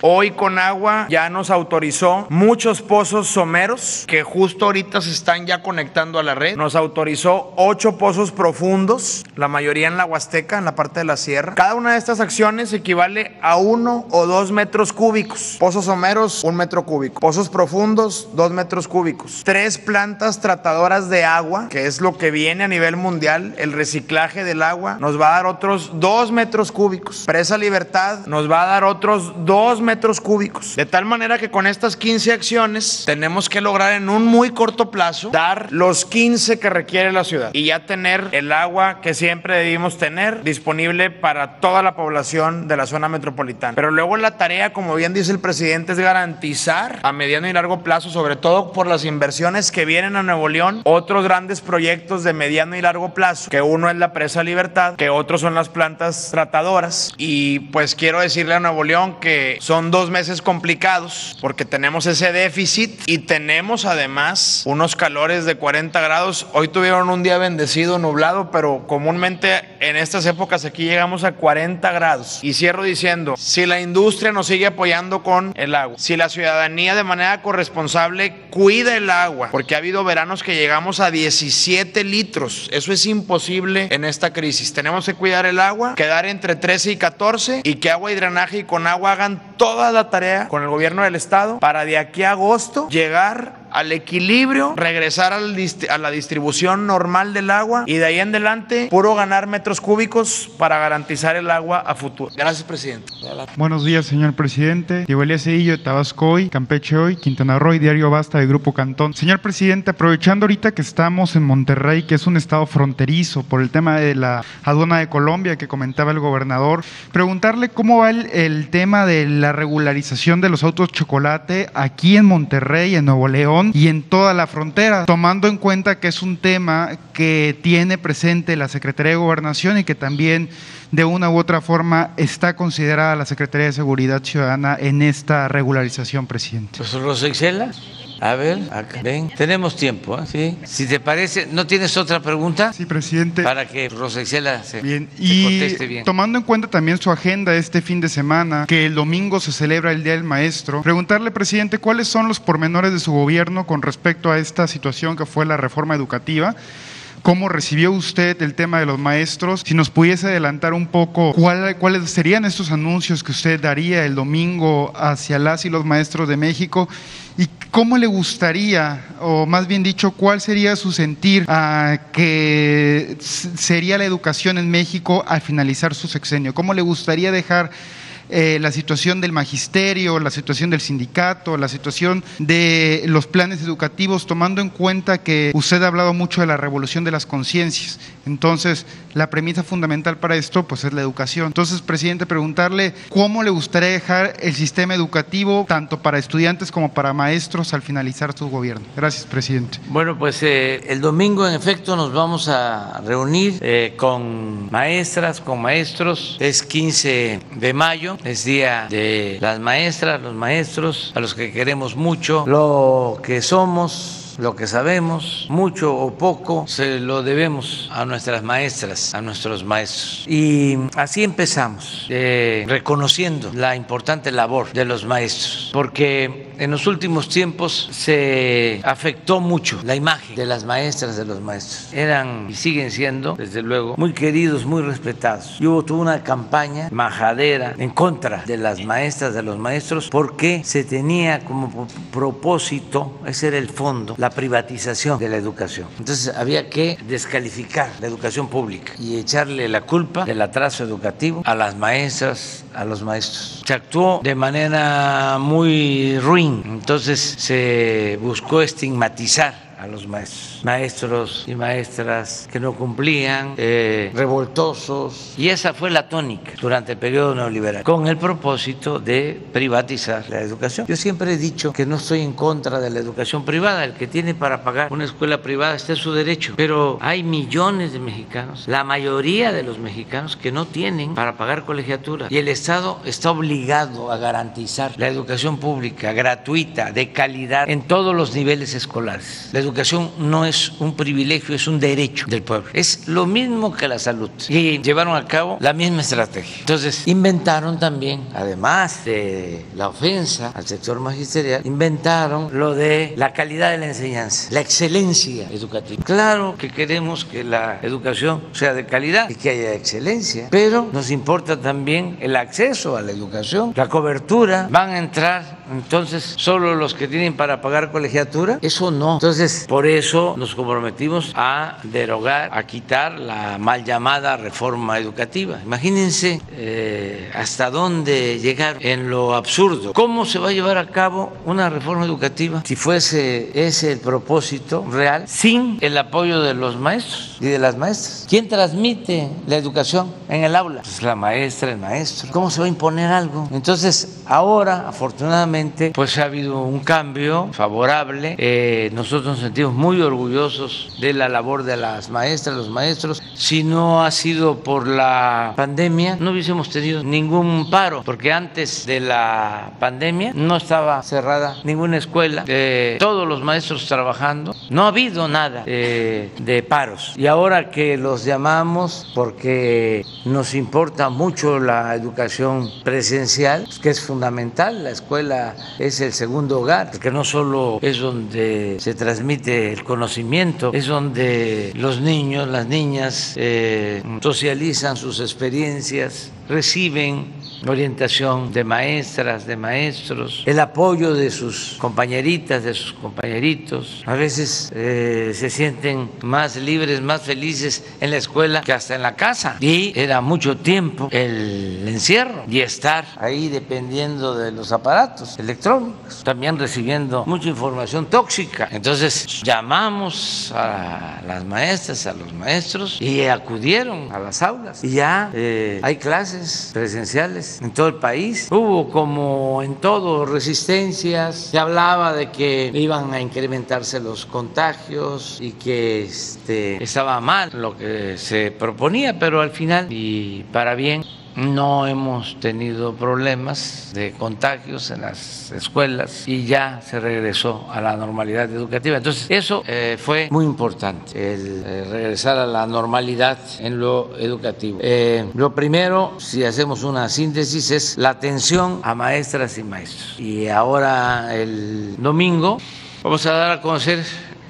Hoy con agua ya nos autorizó muchos pozos someros que justo ahorita se están ya conectando a la red. Nos autorizó ocho pozos profundos, la mayoría en la Huasteca, en la parte de la sierra. Cada una de estas acciones equivale a uno o dos metros cúbicos. Pozos someros, un metro cúbico. Pozos profundos, dos metros cúbicos. Tres plantas tratadoras de agua, que es lo que viene a nivel mundial. El reciclaje del agua nos va a dar otros dos metros cúbicos. Presa Libertad nos va a dar otros dos metros cúbicos. De tal manera que con estas 15 acciones tenemos que lograr en un muy corto plazo dar los 15 que requiere la ciudad y ya tener el agua que siempre debimos tener disponible para toda la población de la zona metropolitana. Pero luego la tarea, como bien dice el presidente, es garantizar a mediano y largo plazo, sobre todo por las inversiones que vienen a Nuevo León, otros grandes proyectos de mediano y largo plazo, que uno es la presa Libertad, que otros son las plantas tratadoras. Y pues quiero decirle a Nuevo León que son dos meses complicados porque tenemos ese déficit y tenemos además unos calores de 40 grados. Hoy tuvieron un día bendecido, nublado, pero comúnmente en estas épocas aquí llegamos a 40 grados. Y cierro diciendo, si la industria nos sigue apoyando con el agua, si la ciudadanía de manera corresponsable cuida el agua, porque ha habido veranos que llegamos a 17 litros, eso es imposible en esta crisis. Tenemos que cuidar el agua, quedar entre 13 y 14 y que agua y drenaje y con agua hagan toda la tarea con el gobierno del estado para de aquí a agosto llegar al equilibrio, regresar al a la distribución normal del agua y de ahí en adelante puro ganar metros cúbicos para garantizar el agua a futuro. Gracias, presidente. Buenos días, señor presidente. Diego Cedillo, de Tabasco hoy, Campeche hoy, Quintana Roo y Diario Basta de Grupo Cantón. Señor presidente, aprovechando ahorita que estamos en Monterrey, que es un estado fronterizo por el tema de la aduana de Colombia que comentaba el gobernador, preguntarle cómo va el, el tema de la regularización de los autos chocolate aquí en Monterrey, en Nuevo León y en toda la frontera, tomando en cuenta que es un tema que tiene presente la Secretaría de Gobernación y que también de una u otra forma está considerada la Secretaría de Seguridad Ciudadana en esta regularización, presidente. Pues Rosexela, a ver, acá, ven, tenemos tiempo, ¿eh? ¿sí? Si te parece, ¿no tienes otra pregunta? Sí, presidente. Para que se, Bien, se y conteste bien. tomando en cuenta también su agenda este fin de semana, que el domingo se celebra el Día del Maestro, preguntarle, presidente, cuáles son los pormenores de su gobierno con respecto a esta situación que fue la reforma educativa ¿Cómo recibió usted el tema de los maestros? Si nos pudiese adelantar un poco cuáles serían estos anuncios que usted daría el domingo hacia las y los maestros de México cómo le gustaría, o más bien dicho, cuál sería su sentir a que sería la educación en México al finalizar su sexenio. ¿Cómo le gustaría dejar eh, la situación del magisterio, la situación del sindicato, la situación de los planes educativos, tomando en cuenta que usted ha hablado mucho de la revolución de las conciencias. Entonces, la premisa fundamental para esto pues es la educación. Entonces, presidente, preguntarle cómo le gustaría dejar el sistema educativo tanto para estudiantes como para maestros al finalizar su gobierno. Gracias, presidente. Bueno, pues eh, el domingo en efecto nos vamos a reunir eh, con maestras, con maestros. Es 15 de mayo es día de las maestras, los maestros, a los que queremos mucho, lo que somos lo que sabemos, mucho o poco, se lo debemos a nuestras maestras, a nuestros maestros. Y así empezamos, eh, reconociendo la importante labor de los maestros, porque en los últimos tiempos se afectó mucho la imagen de las maestras, de los maestros. Eran y siguen siendo, desde luego, muy queridos, muy respetados. Y hubo toda una campaña majadera en contra de las maestras, de los maestros, porque se tenía como propósito, ese era el fondo, la privatización de la educación. Entonces había que descalificar la educación pública y echarle la culpa del atraso educativo a las maestras, a los maestros. Se actuó de manera muy entonces se buscó estigmatizar a los maestros, maestros y maestras que no cumplían, eh, revoltosos, y esa fue la tónica durante el periodo neoliberal, con el propósito de privatizar la educación. Yo siempre he dicho que no estoy en contra de la educación privada, el que tiene para pagar una escuela privada está en su derecho, pero hay millones de mexicanos, la mayoría de los mexicanos que no tienen para pagar colegiatura, y el Estado está obligado a garantizar la educación pública gratuita, de calidad, en todos los niveles escolares. La educación no es un privilegio, es un derecho del pueblo. Es lo mismo que la salud. Y llevaron a cabo la misma estrategia. Entonces, inventaron también, además de la ofensa al sector magisterial, inventaron lo de la calidad de la enseñanza, la excelencia educativa. Claro que queremos que la educación sea de calidad y que haya excelencia, pero nos importa también el acceso a la educación, la cobertura. Van a entrar entonces solo los que tienen para pagar colegiatura. Eso no. Entonces, por eso nos comprometimos a derogar, a quitar la mal llamada reforma educativa. Imagínense eh, hasta dónde llegar en lo absurdo. ¿Cómo se va a llevar a cabo una reforma educativa si fuese ese el propósito real sin el apoyo de los maestros y de las maestras? ¿Quién transmite la educación en el aula? Pues la maestra, el maestro. ¿Cómo se va a imponer algo? Entonces, ahora, afortunadamente, pues ha habido un cambio favorable. Eh, nosotros sentimos muy orgullosos de la labor de las maestras, los maestros. Si no ha sido por la pandemia, no hubiésemos tenido ningún paro, porque antes de la pandemia no estaba cerrada ninguna escuela, eh, todos los maestros trabajando, no ha habido nada eh, de paros. Y ahora que los llamamos, porque nos importa mucho la educación presencial, que es fundamental, la escuela es el segundo hogar, porque no solo es donde se transmite el conocimiento, es donde los niños, las niñas eh, socializan sus experiencias, reciben orientación de maestras, de maestros, el apoyo de sus compañeritas, de sus compañeritos. A veces eh, se sienten más libres, más felices en la escuela que hasta en la casa. Y era mucho tiempo el encierro y estar ahí dependiendo de los aparatos electrónicos, también recibiendo mucha información tóxica. Entonces llamamos a las maestras, a los maestros y acudieron a las aulas. Y ya eh, hay clases presenciales en todo el país. Hubo como en todo resistencias, se hablaba de que iban a incrementarse los contagios y que este, estaba mal lo que se proponía, pero al final y para bien no hemos tenido problemas de contagios en las escuelas y ya se regresó a la normalidad educativa. Entonces, eso eh, fue muy importante, el eh, regresar a la normalidad en lo educativo. Eh, lo primero, si hacemos una síntesis, es la atención a maestras y maestros. Y ahora el domingo vamos a dar a conocer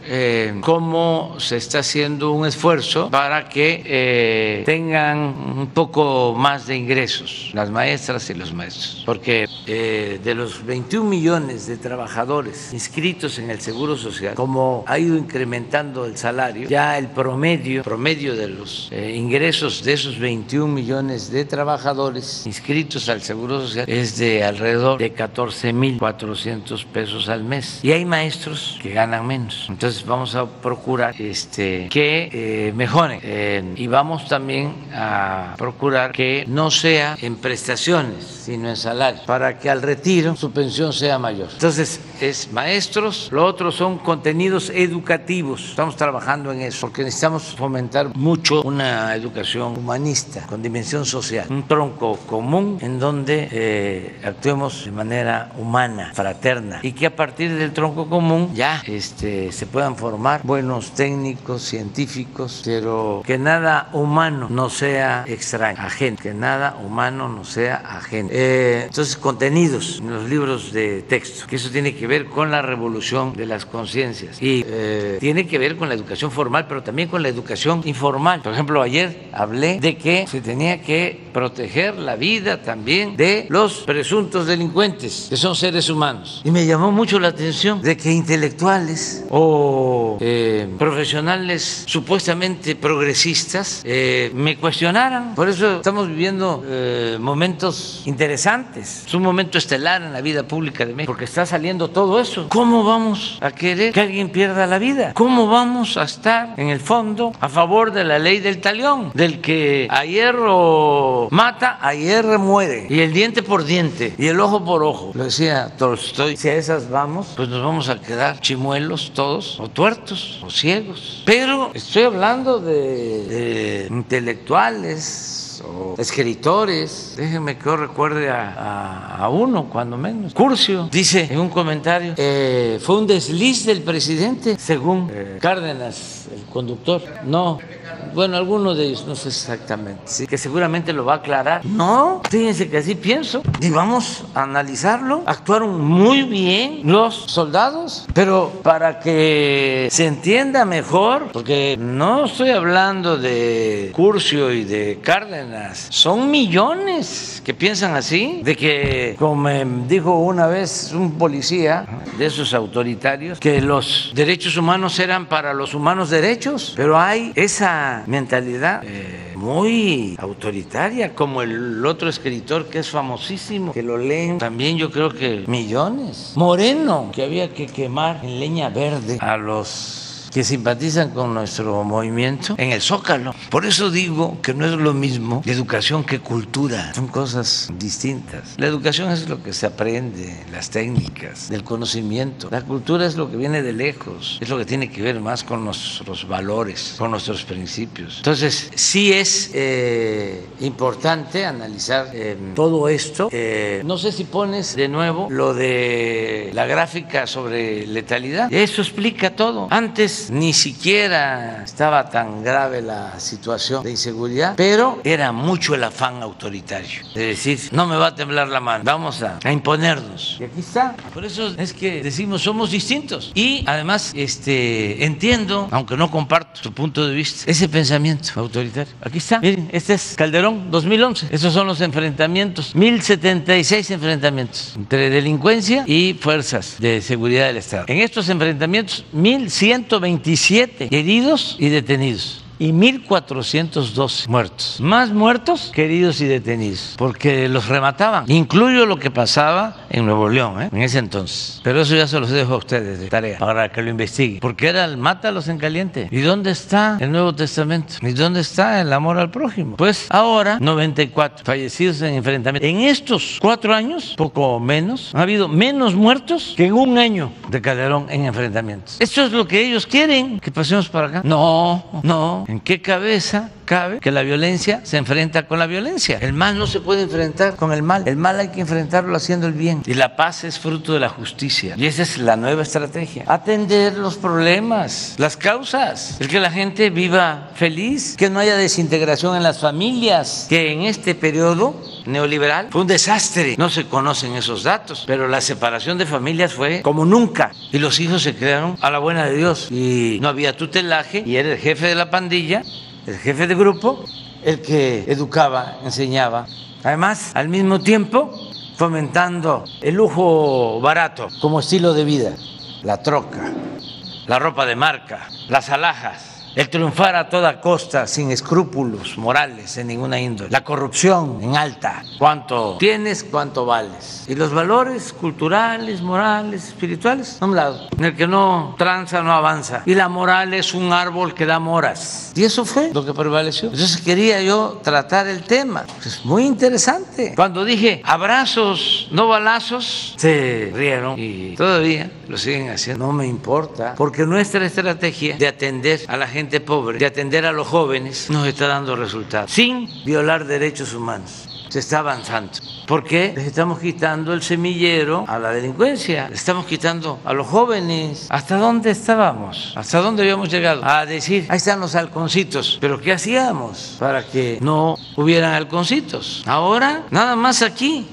eh, cómo se está haciendo un esfuerzo para que eh, tengan un poco más de ingresos las maestras y los maestros, porque eh, de los 21 millones de trabajadores inscritos en el Seguro Social, como ha ido incrementando el salario, ya el promedio, promedio de los ingresos de esos 21 millones de trabajadores inscritos al Seguro Social es de alrededor de 14 mil 400 pesos al mes. Y hay maestros que ganan menos. Entonces vamos a procurar este, que eh, y vamos también a procurar que no sea en prestaciones, sino en salario, para que al retiro su pensión sea mayor. Entonces es maestros, lo otro son contenidos educativos. Estamos trabajando en eso, porque necesitamos fomentar mucho una educación humanista, con dimensión social, un tronco común en donde eh, actuemos de manera humana, fraterna, y que a partir del tronco común ya este, se puedan formar buenos técnicos, científicos, pero que nada humano no sea extraño, ajeno, que nada humano no sea ajeno. Eh, entonces, contenidos en los libros de texto, que eso tiene que ver con la revolución de las conciencias y eh, tiene que ver con la educación formal, pero también con la educación informal. Por ejemplo, ayer hablé de que se tenía que proteger la vida también de los presuntos delincuentes, que son seres humanos. Y me llamó mucho la atención de que intelectuales o eh, profesionales supuestamente progresistas eh, me cuestionaran. Por eso estamos viviendo eh, momentos interesantes. Es un momento estelar en la vida pública de México, porque está saliendo todo eso. ¿Cómo vamos a querer que alguien pierda la vida? ¿Cómo vamos a estar en el fondo a favor de la ley del talión, del que a hierro mata, a hierro muere, y el diente por diente, y el ojo por ojo? Lo decía Tolstoy, si a esas vamos, pues nos vamos a quedar chimuelos todos, o tuertos, o ciegos. Pero estoy hablando de, intelectuales o escritores. Déjenme que yo recuerde a, uno, cuando menos. Curcio dice en un comentario, eh, fue un desliz del presidente, según eh, Cárdenas, conductor. No, bueno, algunos de ellos, no sé exactamente, ¿sí? que seguramente lo va a aclarar. No, fíjense que así pienso. Y vamos a analizarlo. Actuaron muy bien los soldados, pero para que se entienda mejor, porque no estoy hablando de Curcio y de Cárdenas, son millones que piensan así, de que, como me dijo una vez un policía de esos autoritarios, que los derechos humanos eran para los humanos derechos, pero hay esa mentalidad eh, muy autoritaria, como el otro escritor que es famosísimo, que lo leen también yo creo que millones. Moreno, que había que quemar en leña verde a los que simpatizan con nuestro movimiento en el Zócalo. Por eso digo que no es lo mismo educación que cultura, son cosas distintas. La educación es lo que se aprende, las técnicas, del conocimiento. La cultura es lo que viene de lejos, es lo que tiene que ver más con nuestros valores, con nuestros principios. Entonces, sí es eh, importante analizar eh, todo esto. Eh, no sé si pones de nuevo lo de la gráfica sobre letalidad. Eso explica todo. Antes ni siquiera estaba tan grave la situación de inseguridad, pero era mucho el afán autoritario. De decir, no me va a temblar la mano, vamos a, imponernos. Y aquí está. Por eso es que decimos, somos distintos. Y además, este, entiendo, aunque no comparto su punto de vista, ese pensamiento autoritario. Aquí está. Miren, este es Calderón 2011. Esos son los enfrentamientos. 1076 enfrentamientos entre delincuencia y fuerzas de seguridad del Estado. En estos enfrentamientos, 1120 27 heridos y detenidos y 1.412 muertos. Más muertos que heridos y detenidos, porque los remataban. Incluyo lo que pasaba en Nuevo León, ¿eh? en ese entonces. Pero eso ya se los dejo a ustedes de tarea para que lo investiguen. Porque era el mátalos en caliente. ¿Y dónde está el Nuevo Testamento? ¿Y dónde está el amor al prójimo? Pues ahora, 94 fallecidos en enfrentamiento. En estos cuatro años, poco menos, ha habido menos muertos que en un año de Calderón en enfrentamientos. Esto es lo que ellos quieren, que pasemos para acá. No, no. ¿En qué cabeza cabe que la violencia se enfrenta con la violencia. El mal no se puede enfrentar con el mal. El mal hay que enfrentarlo haciendo el bien. Y la paz es fruto de la justicia. Y esa es la nueva estrategia. Atender los problemas, las causas. El que la gente viva feliz, que no haya desintegración en las familias, que en este periodo neoliberal fue un desastre. No se conocen esos datos, pero la separación de familias fue como nunca. Y los hijos se crearon a la buena de Dios. Y no había tutelaje y era el jefe de la pandilla, el jefe de grupo, el que educaba, enseñaba. Además, al mismo tiempo, fomentando el lujo barato como estilo de vida, la troca, la ropa de marca, las alhajas el triunfar a toda costa sin escrúpulos morales en ninguna índole, la corrupción en alta, cuánto tienes, cuánto vales, y los valores culturales, morales, espirituales a un lado, en el que no tranza, no avanza, y la moral es un árbol que da moras, y eso fue lo que prevaleció. Entonces quería yo tratar el tema, es muy interesante. Cuando dije abrazos, no balazos, se rieron y todavía lo siguen haciendo, no me importa, porque nuestra estrategia de atender a la gente pobre, de atender a los jóvenes, nos está dando resultados, sin violar derechos humanos. Se está avanzando. ¿Por qué? Les estamos quitando el semillero a la delincuencia, le estamos quitando a los jóvenes. ¿Hasta dónde estábamos? ¿Hasta dónde habíamos llegado? A decir, ahí están los halconcitos. ¿Pero qué hacíamos para que no hubieran halconcitos? Ahora, nada más aquí.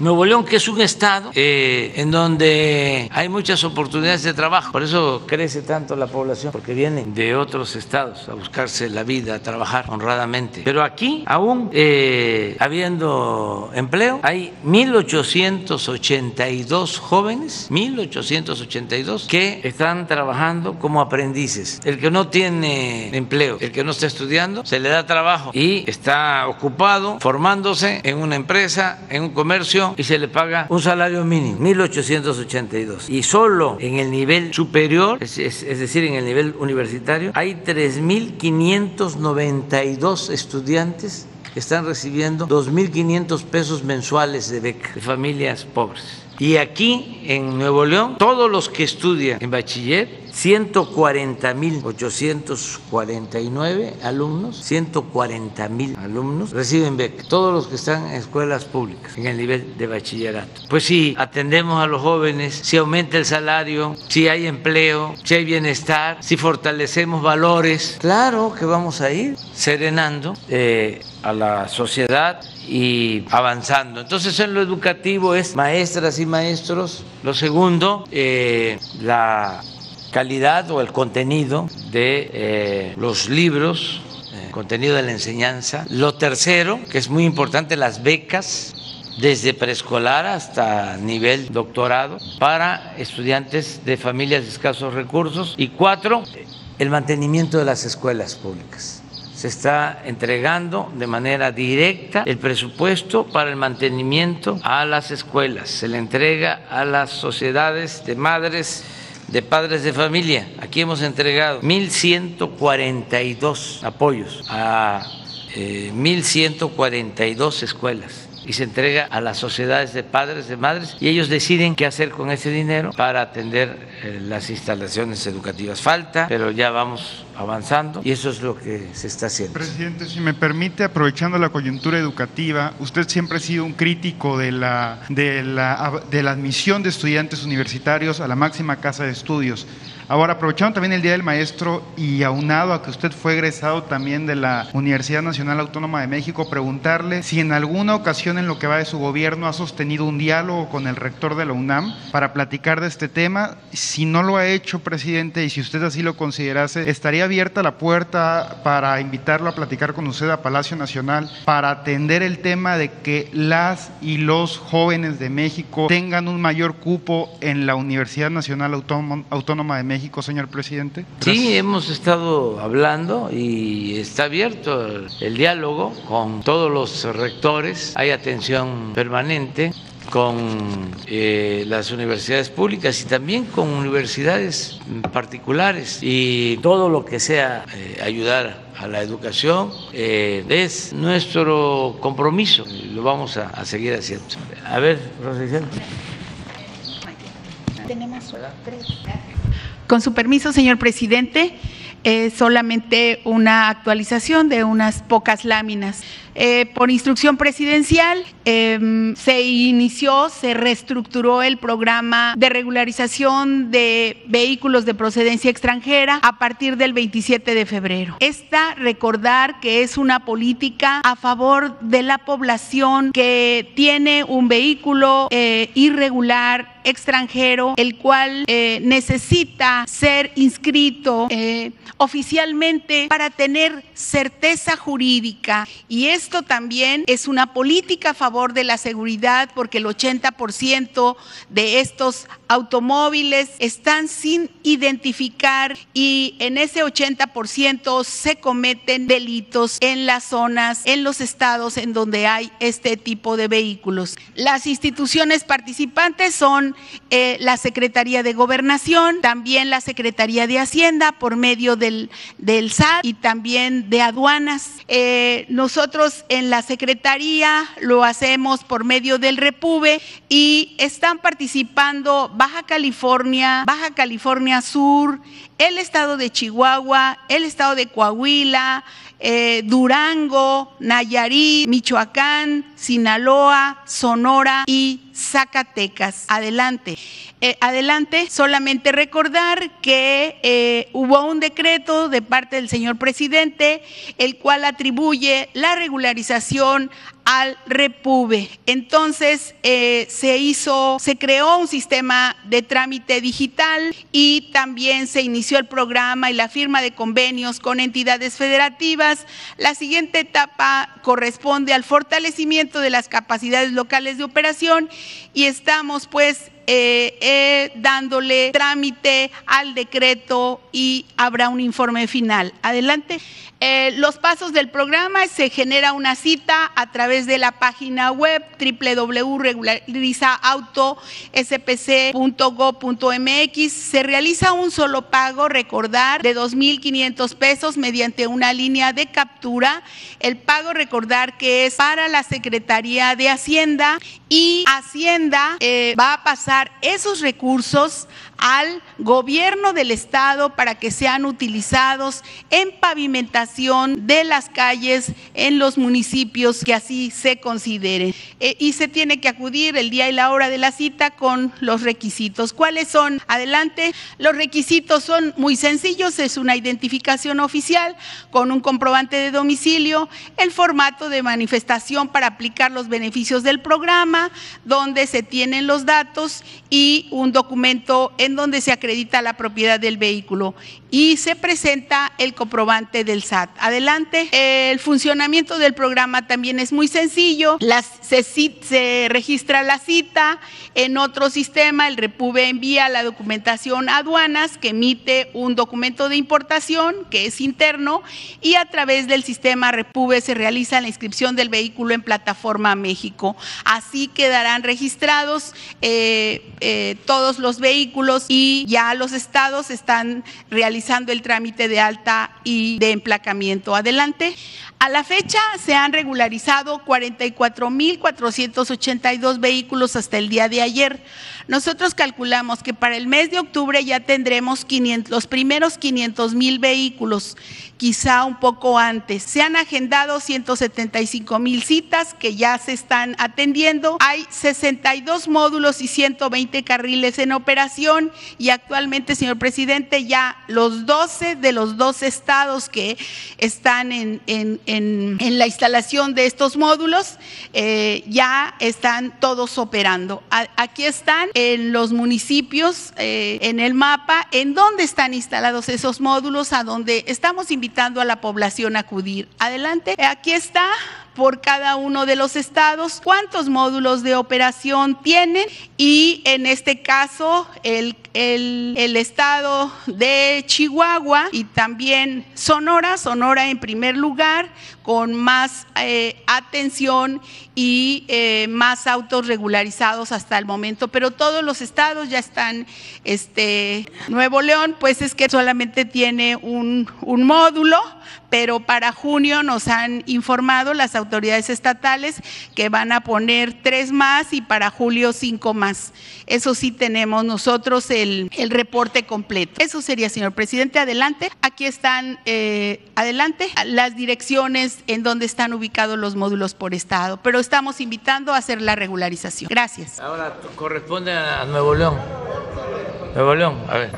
Nuevo León, que es un estado eh, en donde hay muchas oportunidades de trabajo, por eso crece tanto la población, porque vienen de otros estados a buscarse la vida, a trabajar honradamente. Pero aquí, aún eh, habiendo empleo, hay 1.882 jóvenes, 1.882 que están trabajando como aprendices. El que no tiene empleo, el que no está estudiando, se le da trabajo y está ocupado formándose en una empresa, en un comercio y se le paga un salario mínimo, 1.882. Y solo en el nivel superior, es, decir, en el nivel universitario, hay 3.592 estudiantes que están recibiendo 2.500 pesos mensuales de beca de familias pobres. Y aquí en Nuevo León, todos los que estudian en bachiller 140.849 alumnos, 140 mil alumnos reciben beca, todos los que están en escuelas públicas, en el nivel de bachillerato. Pues si atendemos a los jóvenes, si aumenta el salario, si hay empleo, si hay bienestar, si fortalecemos valores, claro que vamos a ir serenando eh, a la sociedad y avanzando. Entonces en lo educativo es maestras y maestros. Lo segundo, eh, la calidad o el contenido de eh, los libros, eh, contenido de la enseñanza. Lo tercero, que es muy importante, las becas desde preescolar hasta nivel doctorado para estudiantes de familias de escasos recursos. Y cuatro, el mantenimiento de las escuelas públicas se está entregando de manera directa el presupuesto para el mantenimiento a las escuelas, se le entrega a las sociedades de madres de padres de familia. Aquí hemos entregado 1.142 apoyos a 1.142 eh, y se entrega a las sociedades de padres, de madres, y ellos deciden qué hacer con ese dinero para atender eh, las instalaciones educativas. Falta, pero ya vamos avanzando y eso es lo que se está haciendo. Presidente, si me permite, aprovechando la coyuntura educativa, usted siempre ha sido un crítico de la, de la, de la admisión de estudiantes universitarios a la máxima casa de estudios. Ahora, aprovechando también el Día del Maestro y aunado a que usted fue egresado también de la Universidad Nacional Autónoma de México, preguntarle si en alguna ocasión en lo que va de su gobierno ha sostenido un diálogo con el rector de la UNAM para platicar de este tema. Si no lo ha hecho, presidente, y si usted así lo considerase, ¿estaría abierta la puerta para invitarlo a platicar con usted a Palacio Nacional para atender el tema de que las y los jóvenes de México tengan un mayor cupo en la Universidad Nacional Autónoma de México? Señor presidente? Sí, hemos estado hablando y está abierto el diálogo con todos los rectores, hay atención permanente con eh, las universidades públicas y también con universidades particulares y todo lo que sea eh, ayudar a la educación eh, es nuestro compromiso lo vamos a, a seguir haciendo. A ver. Tenemos tres. Con su permiso, señor presidente, es solamente una actualización de unas pocas láminas. Eh, por instrucción presidencial em, se inició, se reestructuró el programa de regularización de vehículos de procedencia extranjera a partir del 27 de febrero. Esta, recordar que es una política a favor de la población que tiene un vehículo eh, irregular extranjero, el cual eh, necesita ser inscrito oficialmente para tener certeza jurídica y es esto también es una política a favor de la seguridad porque el 80% de estos automóviles están sin identificar y en ese 80% se cometen delitos en las zonas, en los estados en donde hay este tipo de vehículos. Las instituciones participantes son eh, la Secretaría de Gobernación, también la Secretaría de Hacienda por medio del, del SAT y también de aduanas. Eh, nosotros en la Secretaría lo hacemos por medio del Repube y están participando Baja California, Baja California Sur, el estado de Chihuahua, el estado de Coahuila, eh, Durango, Nayarit, Michoacán, Sinaloa, Sonora y Zacatecas. Adelante. Eh, adelante, solamente recordar que eh, hubo un decreto de parte del señor presidente, el cual atribuye la regularización al Repube. Entonces eh, se hizo, se creó un sistema de trámite digital y también se inició el programa y la firma de convenios con entidades federativas. La siguiente etapa corresponde al fortalecimiento de las capacidades locales de operación y estamos pues eh, eh, dándole trámite al decreto y habrá un informe final. Adelante. Eh, los pasos del programa se genera una cita a través de la página web www.regularizaautospc.gov.mx. Se realiza un solo pago, recordar, de 2.500 pesos mediante una línea de captura. El pago, recordar que es para la Secretaría de Hacienda y Hacienda va a pasar esos recursos al gobierno del estado para que sean utilizados en pavimentación de las calles en los municipios que así se consideren. Eh, y se tiene que acudir el día y la hora de la cita con los requisitos. ¿Cuáles son? Adelante. Los requisitos son muy sencillos, es una identificación oficial con un comprobante de domicilio, el formato de manifestación para aplicar los beneficios del programa, donde se tienen los datos y un documento en donde se acredita la propiedad del vehículo y se presenta el comprobante del SAT. Adelante. El funcionamiento del programa también es muy sencillo. se, se, registra la cita en otro sistema. El Repube envía la documentación a aduanas que emite un documento de importación que es interno y a través del sistema Repube se realiza la inscripción del vehículo en plataforma México. Así quedarán registrados eh, eh, todos los vehículos y ya los estados están realizando el trámite de alta y de emplacamiento. Adelante. A la fecha se han regularizado 44.482 vehículos hasta el día de ayer. Nosotros calculamos que para el mes de octubre ya tendremos los primeros 500 mil vehículos, quizá un poco antes. Se han agendado 175 mil citas que ya se están atendiendo. Hay 62 módulos y 120 carriles en operación y actualmente, señor presidente, ya los 12 de los dos estados que están en, la instalación de estos módulos eh, ya están todos operando. aquí están en los municipios, eh, en el mapa, en dónde están instalados esos módulos, a donde estamos invitando a la población a acudir. Adelante, aquí está por cada uno de los estados, cuántos módulos de operación tienen y en este caso el, el, estado de Chihuahua y también Sonora, Sonora en primer lugar con más eh, atención y eh, más autos regularizados hasta el momento, pero todos los estados ya están, este, Nuevo León, pues es que solamente tiene un, módulo, pero para junio nos han informado las autoridades estatales que van a poner tres más y para julio cinco más. Eso sí tenemos nosotros el, el reporte completo. Eso sería, señor presidente. Adelante. Aquí están, eh, adelante, las direcciones en donde están ubicados los módulos por estado, pero estamos invitando a hacer la regularización. Gracias. Ahora corresponde a Nuevo León. Nuevo León, a ver.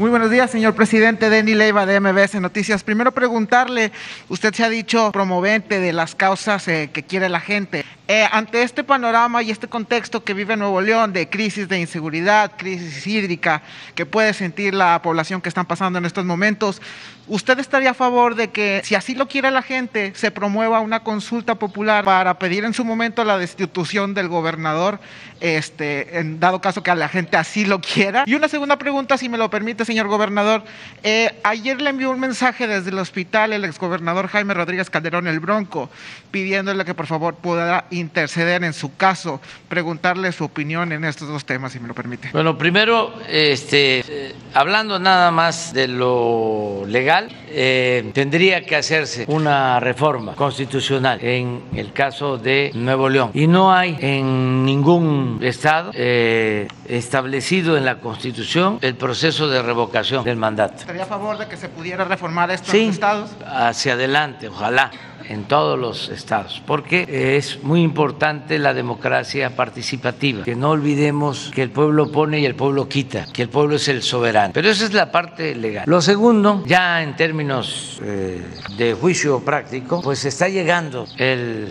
Muy buenos días, señor presidente. Denny Leiva de MBS Noticias. Primero preguntarle, usted se ha dicho promovente de las causas eh, que quiere la gente. Eh, ante este panorama y este contexto que vive Nuevo León de crisis de inseguridad, crisis hídrica que puede sentir la población que están pasando en estos momentos, ¿usted estaría a favor de que, si así lo quiere la gente, se promueva una consulta popular para pedir en su momento la destitución del gobernador, este, en dado caso que a la gente así lo quiera? Y una segunda pregunta, si me lo permite, señor gobernador. Eh, ayer le envió un mensaje desde el hospital el exgobernador Jaime Rodríguez Calderón el Bronco, pidiéndole que por favor pueda interceder en su caso, preguntarle su opinión en estos dos temas, si me lo permite. Bueno, primero, este, eh, hablando nada más de lo legal, eh, tendría que hacerse una reforma constitucional en el caso de Nuevo León. Y no hay en ningún estado eh, establecido en la Constitución el proceso de revocación del mandato. ¿Estaría a favor de que se pudiera reformar estos Sí, estados? hacia adelante, ojalá en todos los estados, porque es muy importante la democracia participativa, que no olvidemos que el pueblo pone y el pueblo quita, que el pueblo es el soberano. Pero esa es la parte legal. Lo segundo, ya en términos eh, de juicio práctico, pues está llegando el,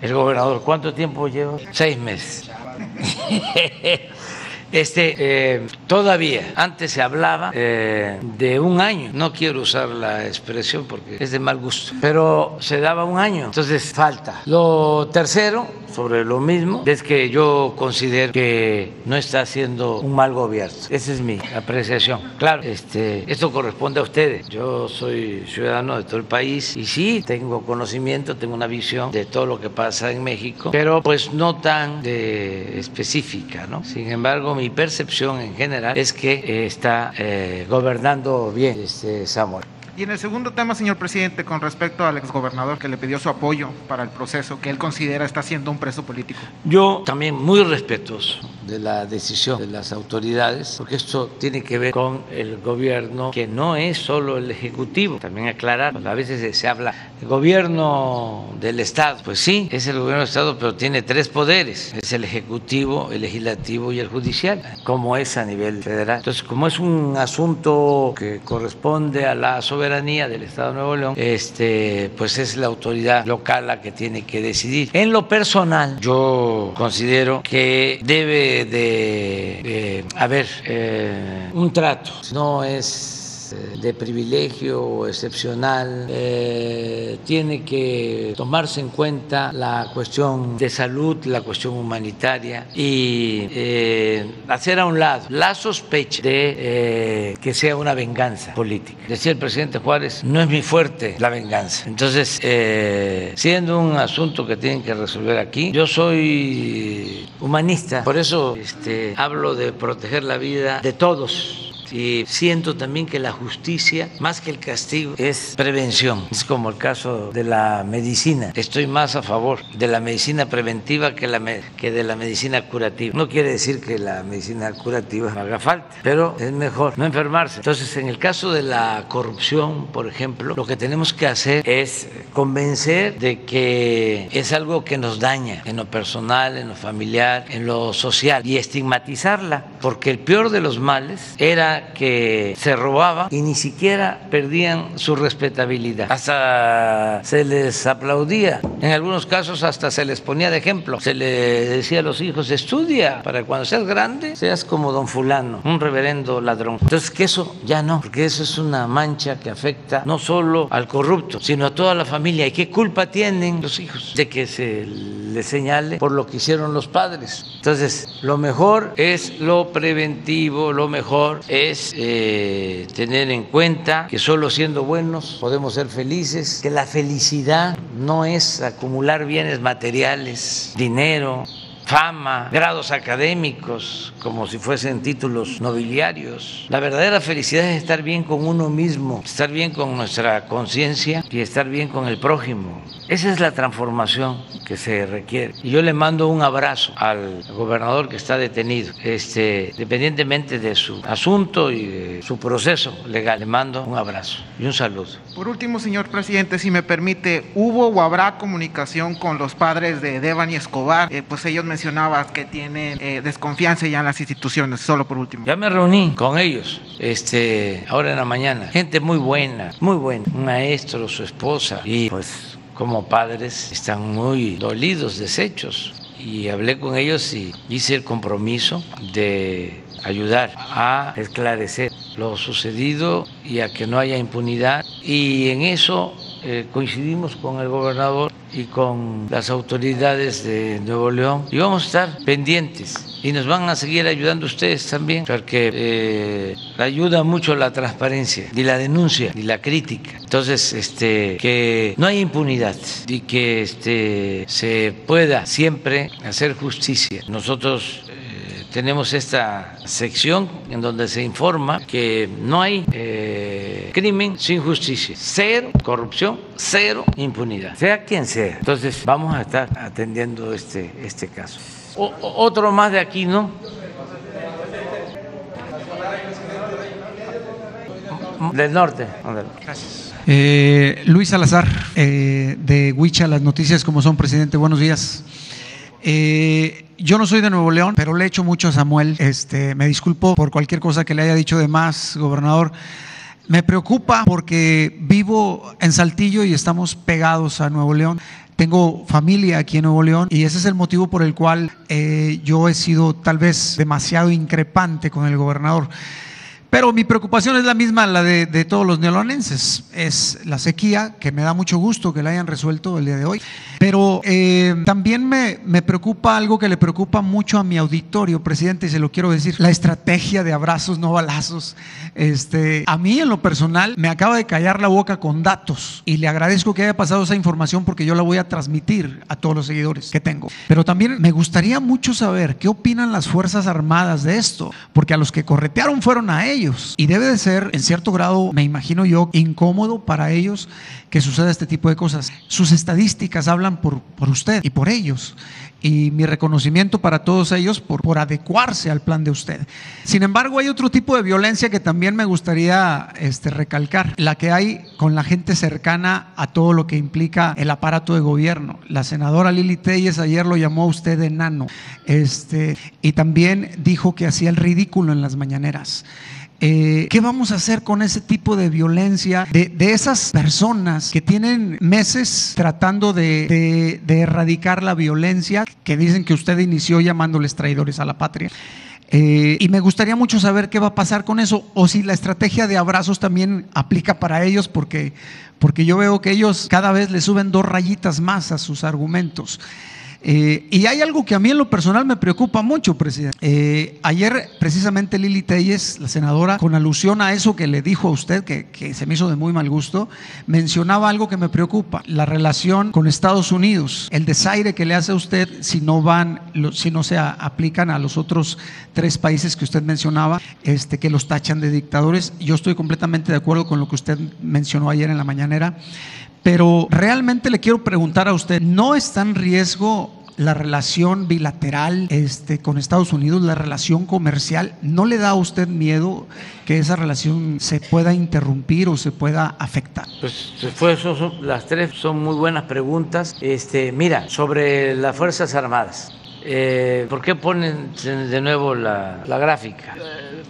el gobernador. ¿Cuánto tiempo lleva? Seis meses. [laughs] Este, eh, todavía, antes se hablaba eh, de un año, no quiero usar la expresión porque es de mal gusto, pero se daba un año, entonces falta. Lo tercero, sobre lo mismo, es que yo considero que no está haciendo un mal gobierno. Esa es mi apreciación. Claro, este, esto corresponde a ustedes. Yo soy ciudadano de todo el país y sí, tengo conocimiento, tengo una visión de todo lo que pasa en México, pero pues no tan de específica, ¿no? Sin embargo, mi percepción en general es que eh, está eh, gobernando bien este Samuel. Y en el segundo tema, señor presidente, con respecto al exgobernador que le pidió su apoyo para el proceso que él considera está siendo un preso político. Yo también muy respetuoso de la decisión de las autoridades, porque esto tiene que ver con el gobierno, que no es solo el Ejecutivo, también aclarar, a veces se habla el gobierno del Estado, pues sí, es el gobierno del Estado, pero tiene tres poderes, es el Ejecutivo, el Legislativo y el Judicial, como es a nivel federal. Entonces, como es un asunto que corresponde a la soberanía del Estado de Nuevo León, este, pues es la autoridad local la que tiene que decidir. En lo personal, yo considero que debe de, de haber eh, un trato, no es de privilegio excepcional, eh, tiene que tomarse en cuenta la cuestión de salud, la cuestión humanitaria y eh, hacer a un lado la sospecha de eh, que sea una venganza política. Decía el presidente Juárez, no es mi fuerte la venganza. Entonces, siendo un asunto que tienen que resolver aquí, yo soy humanista, por eso este, hablo de proteger la vida de todos y siento también que la justicia, más que el castigo, es prevención. Es como el caso de la medicina. Estoy más a favor de la medicina preventiva que, la que de la medicina curativa. No quiere decir que la medicina curativa no haga falta, pero es mejor no enfermarse. Entonces, en el caso de la corrupción, por ejemplo, lo que tenemos que hacer es convencer de que es algo que nos daña en lo personal, en lo familiar, en lo social y estigmatizarla, porque el peor de los males era que se robaba y ni siquiera perdían su respetabilidad. Hasta se les aplaudía. En algunos casos hasta se les ponía de ejemplo. Se le decía a los hijos, estudia para que cuando seas grande seas como don fulano, un reverendo ladrón. Entonces que eso ya no, porque eso es una mancha que afecta no solo al corrupto, sino a toda la familia. ¿Y qué culpa tienen los hijos de que se les señale por lo que hicieron los padres? Entonces, lo mejor es lo preventivo, lo mejor es es eh, tener en cuenta que solo siendo buenos podemos ser felices, que la felicidad no es acumular bienes materiales, dinero, fama, grados académicos, como si fuesen títulos nobiliarios. La verdadera felicidad es estar bien con uno mismo, estar bien con nuestra conciencia y estar bien con el prójimo. Esa es la transformación que se requiere. Y yo le mando un abrazo al gobernador que está detenido, este, independientemente de su asunto y de su proceso legal. Le mando un abrazo y un saludo. Por último, señor presidente, si me permite, ¿hubo o habrá comunicación con los padres de Devan y Escobar? Eh, pues ellos mencionaban que tienen eh, desconfianza ya en las instituciones, solo por último. Ya me reuní con ellos este, ahora en la mañana. Gente muy buena, muy buena. Un maestro, su esposa y pues como padres están muy dolidos, deshechos. Y hablé con ellos y hice el compromiso de ayudar a esclarecer lo sucedido y a que no haya impunidad. Y en eso eh, coincidimos con el gobernador y con las autoridades de Nuevo León y vamos a estar pendientes. Y nos van a seguir ayudando ustedes también porque eh, ayuda mucho la transparencia y la denuncia y la crítica. Entonces este que no hay impunidad y que este se pueda siempre hacer justicia. Nosotros tenemos esta sección en donde se informa que no hay eh, crimen sin justicia, cero corrupción, cero impunidad, sea quien sea. Entonces vamos a estar atendiendo este, este caso. otro más de aquí, ¿no? Del norte. Gracias. Eh, Luis Salazar, eh, de Huicha, las noticias como son, presidente, buenos días. Yo no soy de Nuevo León, pero le echo mucho a Samuel. Este, me disculpo por cualquier cosa que le haya dicho de más, gobernador. Me preocupa porque vivo en Saltillo y estamos pegados a Nuevo León. Tengo familia aquí en Nuevo León y ese es el motivo por el cual eh, yo he sido tal vez demasiado increpante con el gobernador. Pero mi preocupación es la misma, la de, todos los neolonenses. Es la sequía, que me da mucho gusto que la hayan resuelto el día de hoy. Pero eh, también me, me, preocupa algo que le preocupa mucho a mi auditorio, presidente, y se lo quiero decir, la estrategia de abrazos, no balazos. Este, a mí en lo personal me acaba de callar la boca con datos y le agradezco que haya pasado esa información porque yo la voy a transmitir a todos los seguidores que tengo. Pero también me gustaría mucho saber qué opinan las Fuerzas Armadas de esto, porque a los que corretearon fueron a ellos y debe de ser, en cierto grado, me imagino yo, incómodo para ellos que suceda este tipo de cosas. Sus estadísticas hablan por, por usted y por ellos y mi reconocimiento para todos ellos por, por adecuarse al plan de usted. Sin embargo, hay otro tipo de violencia que también me gustaría este, recalcar, la que hay con la gente cercana a todo lo que implica el aparato de gobierno. La senadora Lili Telles ayer lo llamó a usted enano este, y también dijo que hacía el ridículo en las mañaneras. Eh, ¿Qué vamos a hacer con ese tipo de violencia de, esas personas que tienen meses tratando de, erradicar la violencia que dicen que usted inició llamándoles traidores a la patria? Eh, y me gustaría mucho saber qué va a pasar con eso, o si la estrategia de abrazos también aplica para ellos, porque, porque yo veo que ellos cada vez le suben dos rayitas más a sus argumentos. Eh, y hay algo que a mí en lo personal me preocupa mucho, presidente. Eh, ayer precisamente Lili Telles, la senadora, con alusión a eso que le dijo a usted, que, que, se me hizo de muy mal gusto, mencionaba algo que me preocupa, la relación con Estados Unidos, el desaire que le hace a usted si no van, si no se aplican a los otros tres países que usted mencionaba, este, que los tachan de dictadores. Yo estoy completamente de acuerdo con lo que usted mencionó ayer en la mañanera. Pero realmente le quiero preguntar a usted, ¿no está en riesgo la relación bilateral este, con Estados Unidos, la relación comercial? ¿No le da a usted miedo que esa relación se pueda interrumpir o se pueda afectar? Pues, pues las tres son muy buenas preguntas. Este, mira, sobre las Fuerzas Armadas. Eh, ¿Por qué ponen de nuevo la, la, gráfica?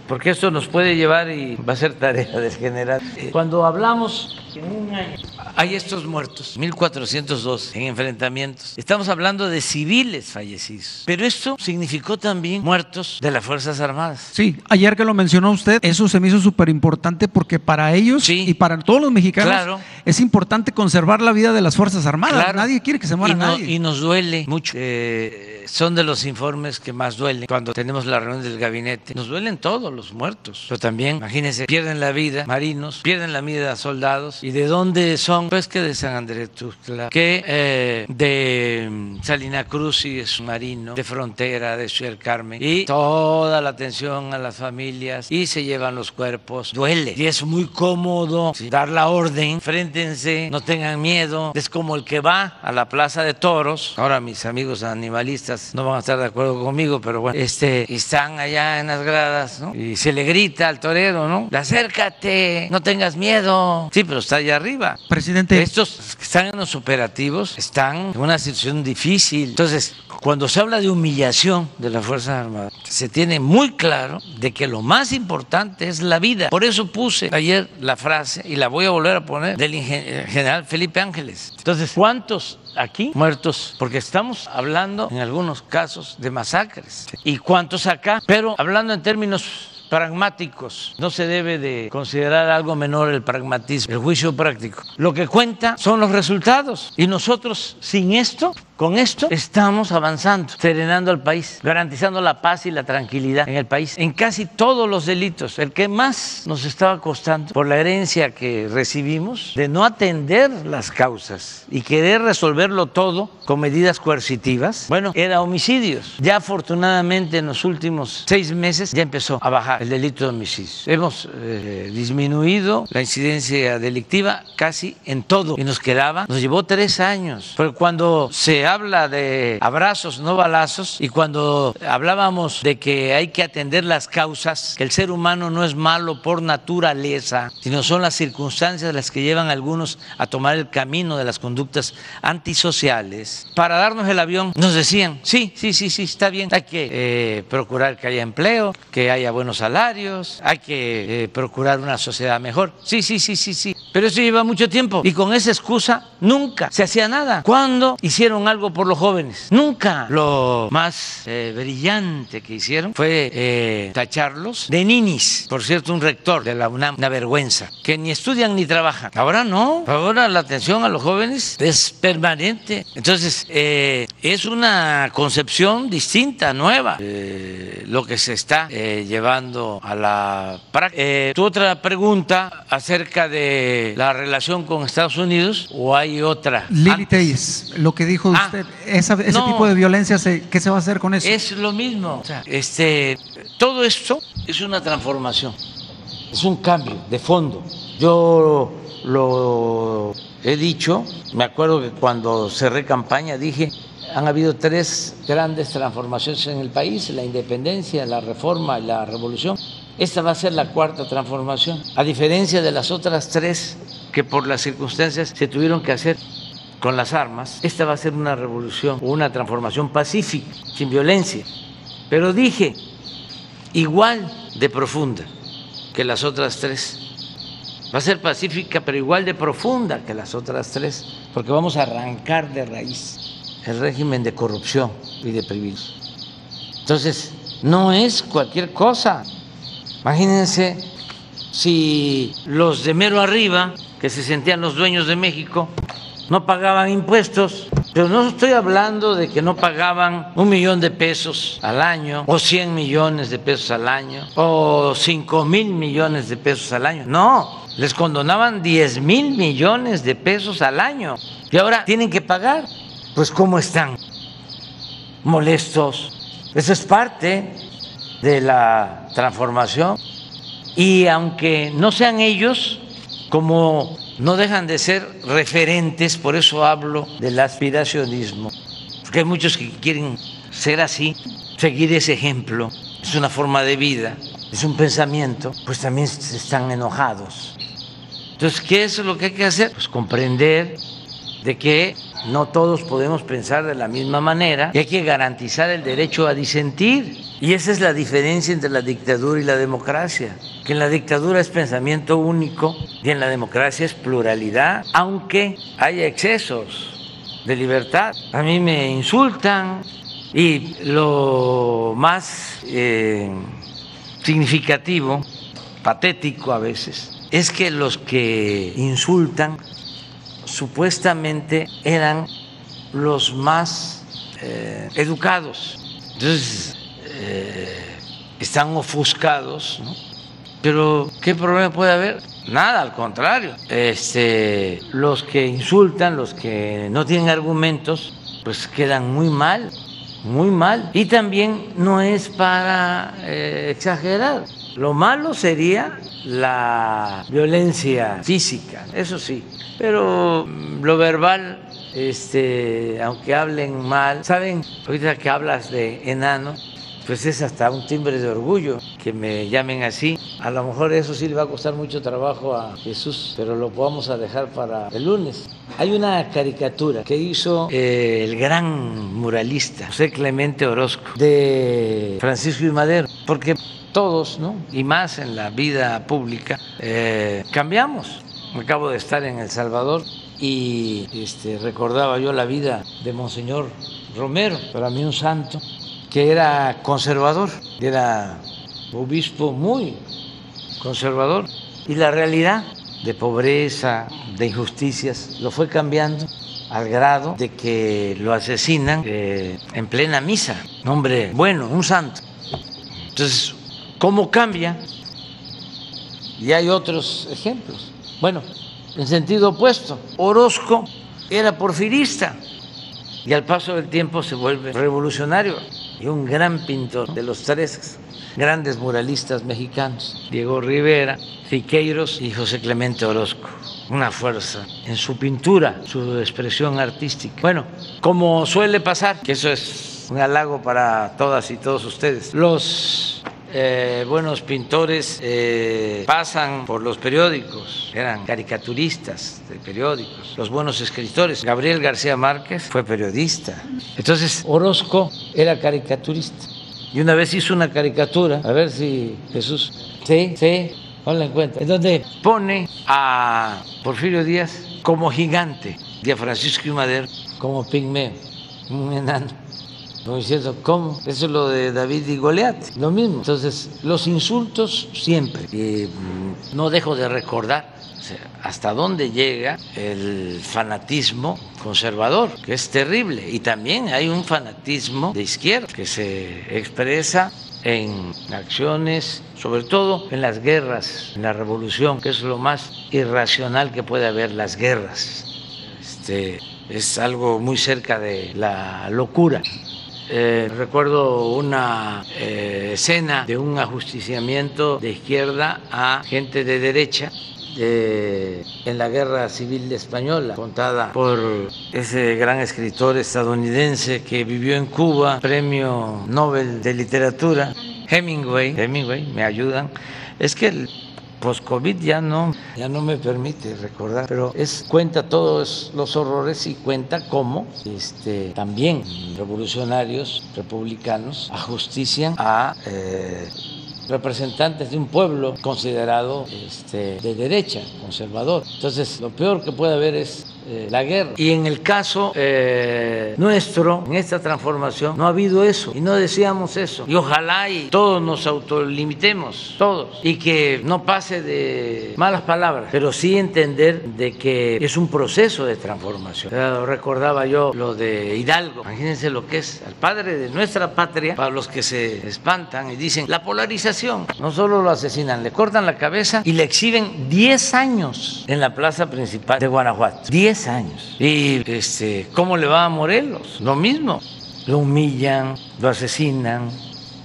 Porque esto nos puede llevar y va a ser tarea del general. Cuando hablamos en un año hay estos muertos, 1.402 en enfrentamientos. Estamos hablando de civiles fallecidos, pero esto significó también muertos de las Fuerzas Armadas. Sí, ayer que lo mencionó usted, eso se me hizo súper importante porque para ellos y para todos los mexicanos es importante conservar la vida de las Fuerzas Armadas. Nadie quiere que se muera y nadie. Y nos duele mucho. Eh, son de los informes que más duelen cuando tenemos la reunión del gabinete. Nos duelen todos los muertos, pero también, imagínense, pierden la vida marinos, pierden la vida soldados. ¿Y de dónde son? Pues que de San Andrés Tuxtla, que eh, de Salina Cruz y es marino, de Frontera, de Ciudad Carmen. Y toda la atención a las familias y se llevan los cuerpos. Duele. Y es muy cómodo dar la orden, fréntense, no tengan miedo. Es como el que va a la plaza de toros. Ahora mis amigos animalistas no van a estar de acuerdo conmigo, pero bueno, este, están allá en las gradas, ¿no? Y se le grita al torero, ¿no? Acércate, no tengas miedo. Sí, pero está allá arriba. Presidente. Estos que están en los operativos están en una situación difícil. Entonces, cuando se habla de humillación de las Fuerzas Armadas, se tiene muy claro de que lo más importante es la vida. Por eso puse ayer la frase, y la voy a volver a poner, del general Felipe Ángeles. Entonces, ¿cuántos aquí muertos, porque estamos hablando en algunos casos de masacres. ¿Y cuántos acá? Pero hablando en términos pragmáticos. No se debe de considerar algo menor el pragmatismo, el juicio práctico. Lo que cuenta son los resultados. Y nosotros, sin esto, con esto, estamos avanzando, serenando al país, garantizando la paz y la tranquilidad en el país. En casi todos los delitos, el que más nos estaba costando por la herencia que recibimos de no atender las causas y querer resolverlo todo con medidas coercitivas, bueno, era homicidios. Ya afortunadamente en los últimos seis meses ya empezó a bajar el delito de homicidio. Hemos eh, disminuido la incidencia delictiva casi en todo y nos quedaba, nos llevó tres años, porque cuando se habla de abrazos, no balazos, y cuando hablábamos de que hay que atender las causas, que el ser humano no es malo por naturaleza, sino son las circunstancias las que llevan a algunos a tomar el camino de las conductas antisociales, para darnos el avión nos decían, sí, sí, sí, sí, está bien, hay que eh, procurar que haya empleo, que haya buenos salarios, hay que eh, procurar una sociedad mejor. Sí, sí, sí, sí, sí. Pero eso lleva mucho tiempo y con esa excusa nunca se hacía nada. ¿Cuándo hicieron algo por los jóvenes? Nunca. Lo más eh, brillante que hicieron fue eh, tacharlos de ninis. Por cierto, un rector de la UNAM, una vergüenza, que ni estudian ni trabajan. Ahora no. Ahora la atención a los jóvenes es permanente. Entonces, es una concepción distinta, nueva, lo que se está llevando a la práctica. Eh, tu otra pregunta acerca de la relación con Estados Unidos o hay otra. Lili lo que dijo ah, ese tipo de violencia, ¿qué se va a hacer con eso? Es lo mismo. este, todo esto es una transformación, es un cambio de fondo. Yo lo he dicho, me acuerdo que cuando cerré campaña dije han habido tres grandes transformaciones en el país, la independencia, la reforma y la revolución. Esta va a ser la cuarta transformación, a diferencia de las otras tres que por las circunstancias se tuvieron que hacer con las armas. Esta va a ser una revolución, una transformación pacífica, sin violencia. Pero dije, igual de profunda que las otras tres. Va a ser pacífica, pero igual de profunda que las otras tres, porque vamos a arrancar de raíz el régimen de corrupción y de privilegios. Entonces, no es cualquier cosa. Imagínense si los de mero arriba, que se sentían los dueños de México, no pagaban impuestos. Pero no estoy hablando de que no pagaban un millón de pesos al año, o 100 millones de pesos al año, o 5 mil millones de pesos al año. No, les condonaban 10 mil millones de pesos al año. Y ahora tienen que pagar pues cómo están, molestos. Eso es parte de la transformación. Y aunque no sean ellos, como no dejan de ser referentes, por eso hablo del aspiracionismo, porque hay muchos que quieren ser así, seguir ese ejemplo, es una forma de vida, es un pensamiento, pues también están enojados. Entonces, ¿qué es lo que hay que hacer? Pues comprender de que no todos podemos pensar de la misma manera y hay que garantizar el derecho a disentir. Y esa es la diferencia entre la dictadura y la democracia, que en la dictadura es pensamiento único y en la democracia es pluralidad, aunque haya excesos de libertad. A mí me insultan y lo más eh, significativo, patético a veces, es que los que insultan supuestamente eran los más eh, educados. Entonces, eh, están ofuscados, Pero, ¿qué problema puede haber? Nada, al contrario. Este, los que insultan, los que no tienen argumentos, pues quedan muy mal, muy mal. Y también no es para eh, exagerar. Lo malo sería la violencia física, eso sí, pero lo verbal, este, aunque hablen mal, saben, ahorita que hablas de enano, pues es hasta un timbre de orgullo que me llamen así. A lo mejor eso sí le va a costar mucho trabajo a Jesús, pero lo vamos a dejar para el lunes. Hay una caricatura que hizo eh, el gran muralista José Clemente Orozco de Francisco y Madero, porque todos, ¿no? y más en la vida pública, eh, cambiamos acabo de estar en El Salvador y este, recordaba yo la vida de Monseñor Romero, para mí un santo, que era conservador, era obispo muy conservador, y la realidad de pobreza, de injusticias, lo fue cambiando al grado de que lo asesinan eh, en plena misa, un hombre bueno, un santo. Entonces, ¿cómo cambia? Y hay otros ejemplos. Bueno, en sentido opuesto, Orozco era porfirista y al paso del tiempo se vuelve revolucionario y un gran pintor de los tres grandes muralistas mexicanos, Diego Rivera, Siqueiros y José Clemente Orozco. Una fuerza en su pintura, su expresión artística. Bueno, como suele pasar, que eso es un halago para todas y todos ustedes, los eh, buenos pintores eh, pasan por los periódicos, eran caricaturistas de periódicos, los buenos escritores. Gabriel García Márquez fue periodista. Entonces Orozco era caricaturista. Y una vez hizo una caricatura, a ver si Jesús, sí, sí, ponla en cuenta, en donde pone a Porfirio Díaz como gigante y a Francisco y Madero como pigmeo, un enano. No diciendo, ¿cómo? Eso es lo de David y Goliat, lo mismo. Entonces, los insultos siempre. Y mm, no dejo de recordar hasta dónde llega el fanatismo conservador, que es terrible. Y también hay un fanatismo de izquierda que se expresa en acciones, sobre todo en las guerras, en la revolución, que es lo más irracional que puede haber, las guerras. Este, es algo muy cerca de la locura. Eh, recuerdo una eh, escena de un ajusticiamiento de izquierda a gente de derecha en la guerra civil española, contada por ese gran escritor estadounidense que vivió en Cuba, premio Nobel de Literatura, Hemingway, Hemingway, me ayudan. Es que el post-COVID ya no, ya no me permite recordar, pero es, cuenta todos los horrores y cuenta cómo este, también revolucionarios republicanos ajustician a eh, representantes de un pueblo considerado este, de derecha, conservador. Entonces, lo peor que puede haber es eh, la guerra. Y en el caso eh, nuestro, en esta transformación, no ha habido eso y no deseamos eso. Y ojalá y todos nos autolimitemos, todos, y que no pase de malas palabras, pero sí entender de que es un proceso de transformación. recordaba yo lo de Hidalgo, imagínense lo que es al padre de nuestra patria, para los que se espantan y dicen la polarización, no solo lo asesinan, le cortan la cabeza y le exhiben 10 años en la plaza principal de Guanajuato. 10 años. ¿Y este, cómo le va a Morelos? Lo mismo. Lo humillan, lo asesinan.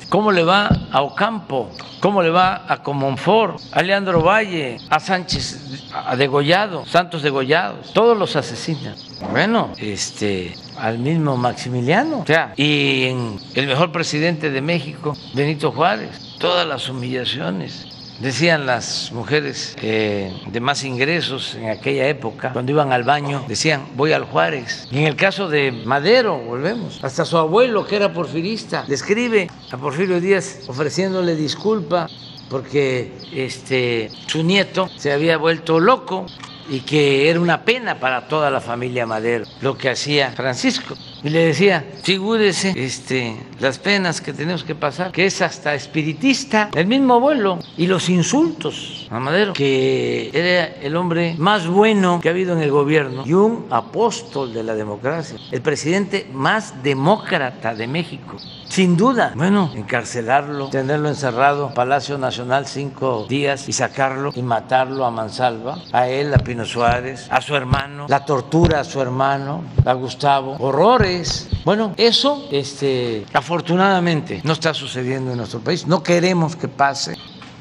¿Cómo le va a Ocampo? ¿Cómo le va a Comonfort, a Leandro Valle, a Sánchez, a Degollado, Santos Degollados? Todos los asesinan. Bueno, este, al mismo Maximiliano. O sea, y en el mejor presidente de México, Benito Juárez, todas las humillaciones decían las mujeres eh, de más ingresos en aquella época, cuando iban al baño, decían, voy al Juárez. Y en el caso de Madero, volvemos, hasta su abuelo, que era porfirista, le escribe a Porfirio Díaz ofreciéndole disculpa porque este, su nieto se había vuelto loco y que era una pena para toda la familia Madero lo que hacía Francisco. Y le decía, figúrese este, las penas que tenemos que pasar, que es hasta espiritista, el mismo abuelo, y los insultos a Madero, que era el hombre más bueno que ha habido en el gobierno y un apóstol de la democracia, el presidente más demócrata de México. Sin duda, bueno, encarcelarlo, tenerlo encerrado, Palacio Nacional cinco días y sacarlo y matarlo a mansalva, a él, a Pino Suárez, a su hermano, la tortura a su hermano, a Gustavo, horrores. Bueno, eso, este, afortunadamente, no está sucediendo en nuestro país. No queremos que pase,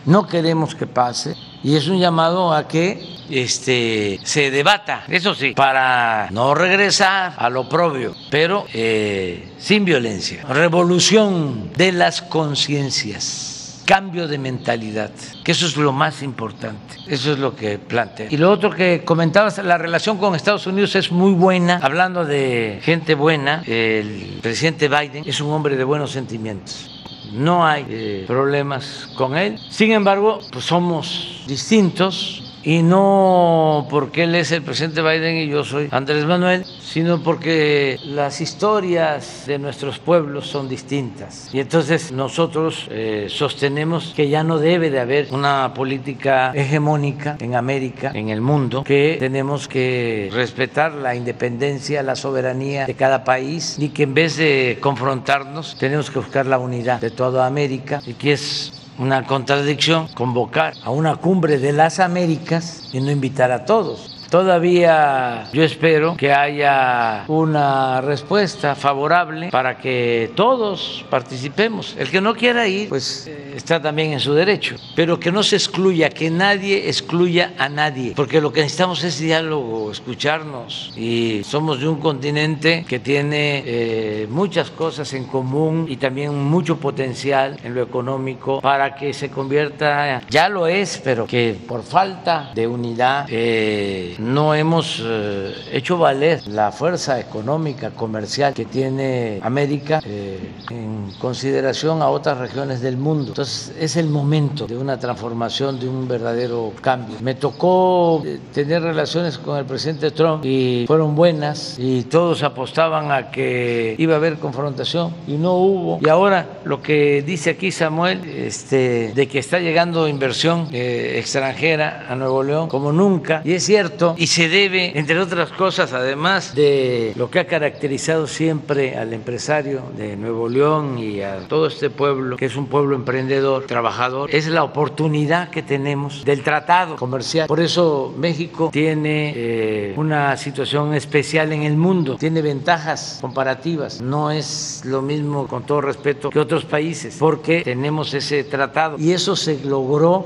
no queremos que pase. Y es un llamado a que este, se debata, eso sí, para no regresar a lo propio, pero eh, sin violencia. Revolución de las conciencias, cambio de mentalidad, que eso es lo más importante. Eso es lo que plantea. Y lo otro que comentabas, la relación con Estados Unidos es muy buena. Hablando de gente buena, el presidente Biden es un hombre de buenos sentimientos no hay eh, problemas con él. Sin embargo, pues somos distintos y no porque él es el presidente Biden y yo soy Andrés Manuel, sino porque las historias de nuestros pueblos son distintas. Y entonces nosotros eh, sostenemos que ya no debe de haber una política hegemónica en América, en el mundo, que tenemos que respetar la independencia, la soberanía de cada país y que en vez de confrontarnos tenemos que buscar la unidad de toda América y que es una contradicción convocar a una cumbre de las Américas y no invitar a todos. Todavía yo espero que haya una respuesta favorable para que todos participemos. El que no quiera ir, pues eh, está también en su derecho, pero que no se excluya, que nadie excluya a nadie, porque lo que necesitamos es diálogo, escucharnos. Y somos de un continente que tiene eh, muchas cosas en común y también mucho potencial en lo económico para que se convierta, ya lo es, pero que por falta de unidad eh, no hemos eh, hecho valer la fuerza económica, comercial que tiene América eh, en consideración a otras regiones del mundo. Entonces es el momento de una transformación, de un verdadero cambio. Me tocó eh, tener relaciones con el presidente Trump y fueron buenas y todos apostaban a que iba a haber confrontación y no hubo. Y ahora lo que dice aquí Samuel, este, de que está llegando inversión extranjera a Nuevo León como nunca, y es cierto, y se debe, entre otras cosas, además de lo que ha caracterizado siempre al empresario de Nuevo León y a todo este pueblo, que es un pueblo emprendedor, trabajador, es la oportunidad que tenemos del tratado comercial. Por eso México tiene eh, una situación especial en el mundo, tiene ventajas comparativas, no es lo mismo, con todo respeto, que otros países, porque tenemos ese tratado. Y eso se logró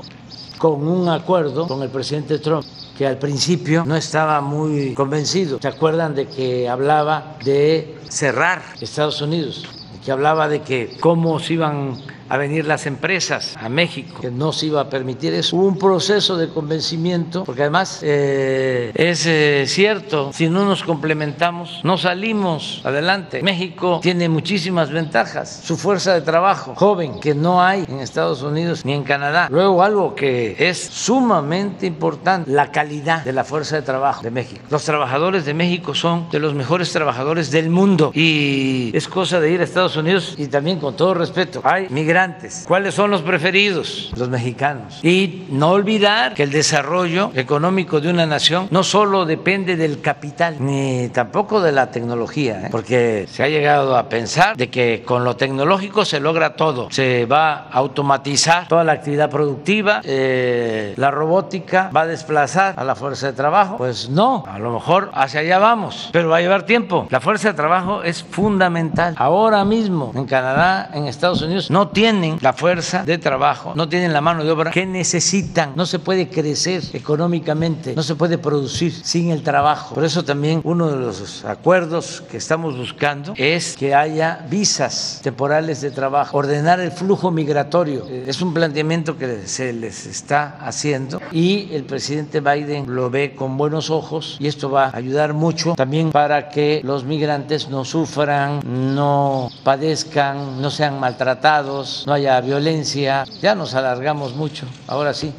con un acuerdo con el presidente Trump que al principio no estaba muy convencido. ¿Se acuerdan de que hablaba de cerrar Estados Unidos? Que hablaba de que cómo se iban a venir las empresas a México, que no se iba a permitir eso. Hubo un proceso de convencimiento, porque además eh, es eh, cierto, si no nos complementamos, no salimos adelante. México tiene muchísimas ventajas, su fuerza de trabajo joven, que no hay en Estados Unidos ni en Canadá. Luego algo que es sumamente importante, la calidad de la fuerza de trabajo de México. Los trabajadores de México son de los mejores trabajadores del mundo y es cosa de ir a Estados Unidos y también con todo respeto, hay migrantes ¿Cuáles son los preferidos? Los mexicanos. Y no olvidar que el desarrollo económico de una nación no solo depende del capital, ni tampoco de la tecnología, ¿eh? porque se ha llegado a pensar de que con lo tecnológico se logra todo. Se va a automatizar toda la actividad productiva, eh, la robótica va a desplazar a la fuerza de trabajo. Pues no, a lo mejor hacia allá vamos, pero va a llevar tiempo. La fuerza de trabajo es fundamental. Ahora mismo en Canadá, en Estados Unidos, no tiene tienen la fuerza de trabajo, no tienen la mano de obra que necesitan. No se puede crecer económicamente, no se puede producir sin el trabajo. Por eso también uno de los acuerdos que estamos buscando es que haya visas temporales de trabajo, ordenar el flujo migratorio. Es un planteamiento que se les está haciendo y el presidente Biden lo ve con buenos ojos y esto va a ayudar mucho también para que los migrantes no sufran, no padezcan, no sean maltratados, no haya violencia. Ya nos alargamos mucho, ahora sí.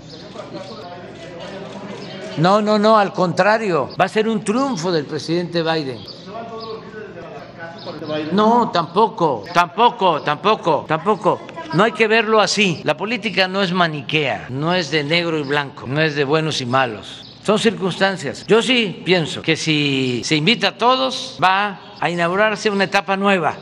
No, no, no, al contrario, va a ser un triunfo del presidente Biden. No, tampoco, tampoco, tampoco, tampoco. No hay que verlo así. La política no es maniquea, no es de negro y blanco, no es de buenos y malos. Son circunstancias. Yo sí pienso que si se invita a todos, va a inaugurarse una etapa nueva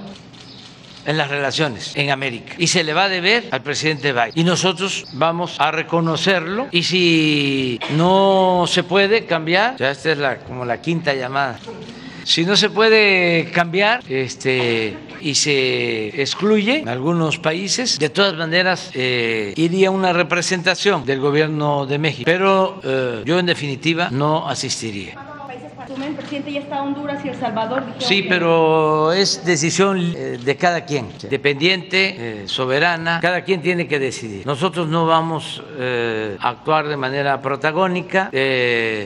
en las relaciones en América y se le va a deber al presidente Biden y nosotros vamos a reconocerlo y si no se puede cambiar ya esta es la, como la quinta llamada si no se puede cambiar este, y se excluye en algunos países, de todas maneras eh, iría una representación del gobierno de México. Pero eh, yo en definitiva no asistiría. El presidente ya está Honduras y El Salvador. Sí, pero es decisión eh, de cada quien, dependiente, eh, soberana, cada quien tiene que decidir. Nosotros no vamos eh, a actuar de manera protagónica,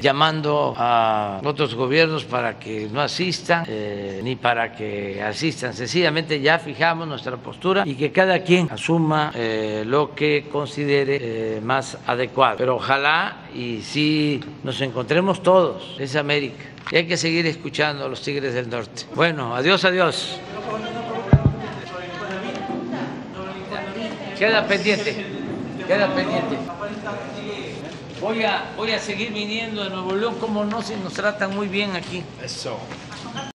llamando a otros gobiernos para que no asistan, ni para que asistan. Sencillamente ya fijamos nuestra postura y que cada quien asuma lo que considere más adecuado. Pero ojalá y si nos encontremos todos, es América. Y hay que seguir escuchando a los Tigres del Norte. Bueno, adiós, adiós. Queda pendiente, queda pendiente. Voy a, voy a seguir viniendo de Nuevo León, como no, si nos tratan muy bien aquí. Eso.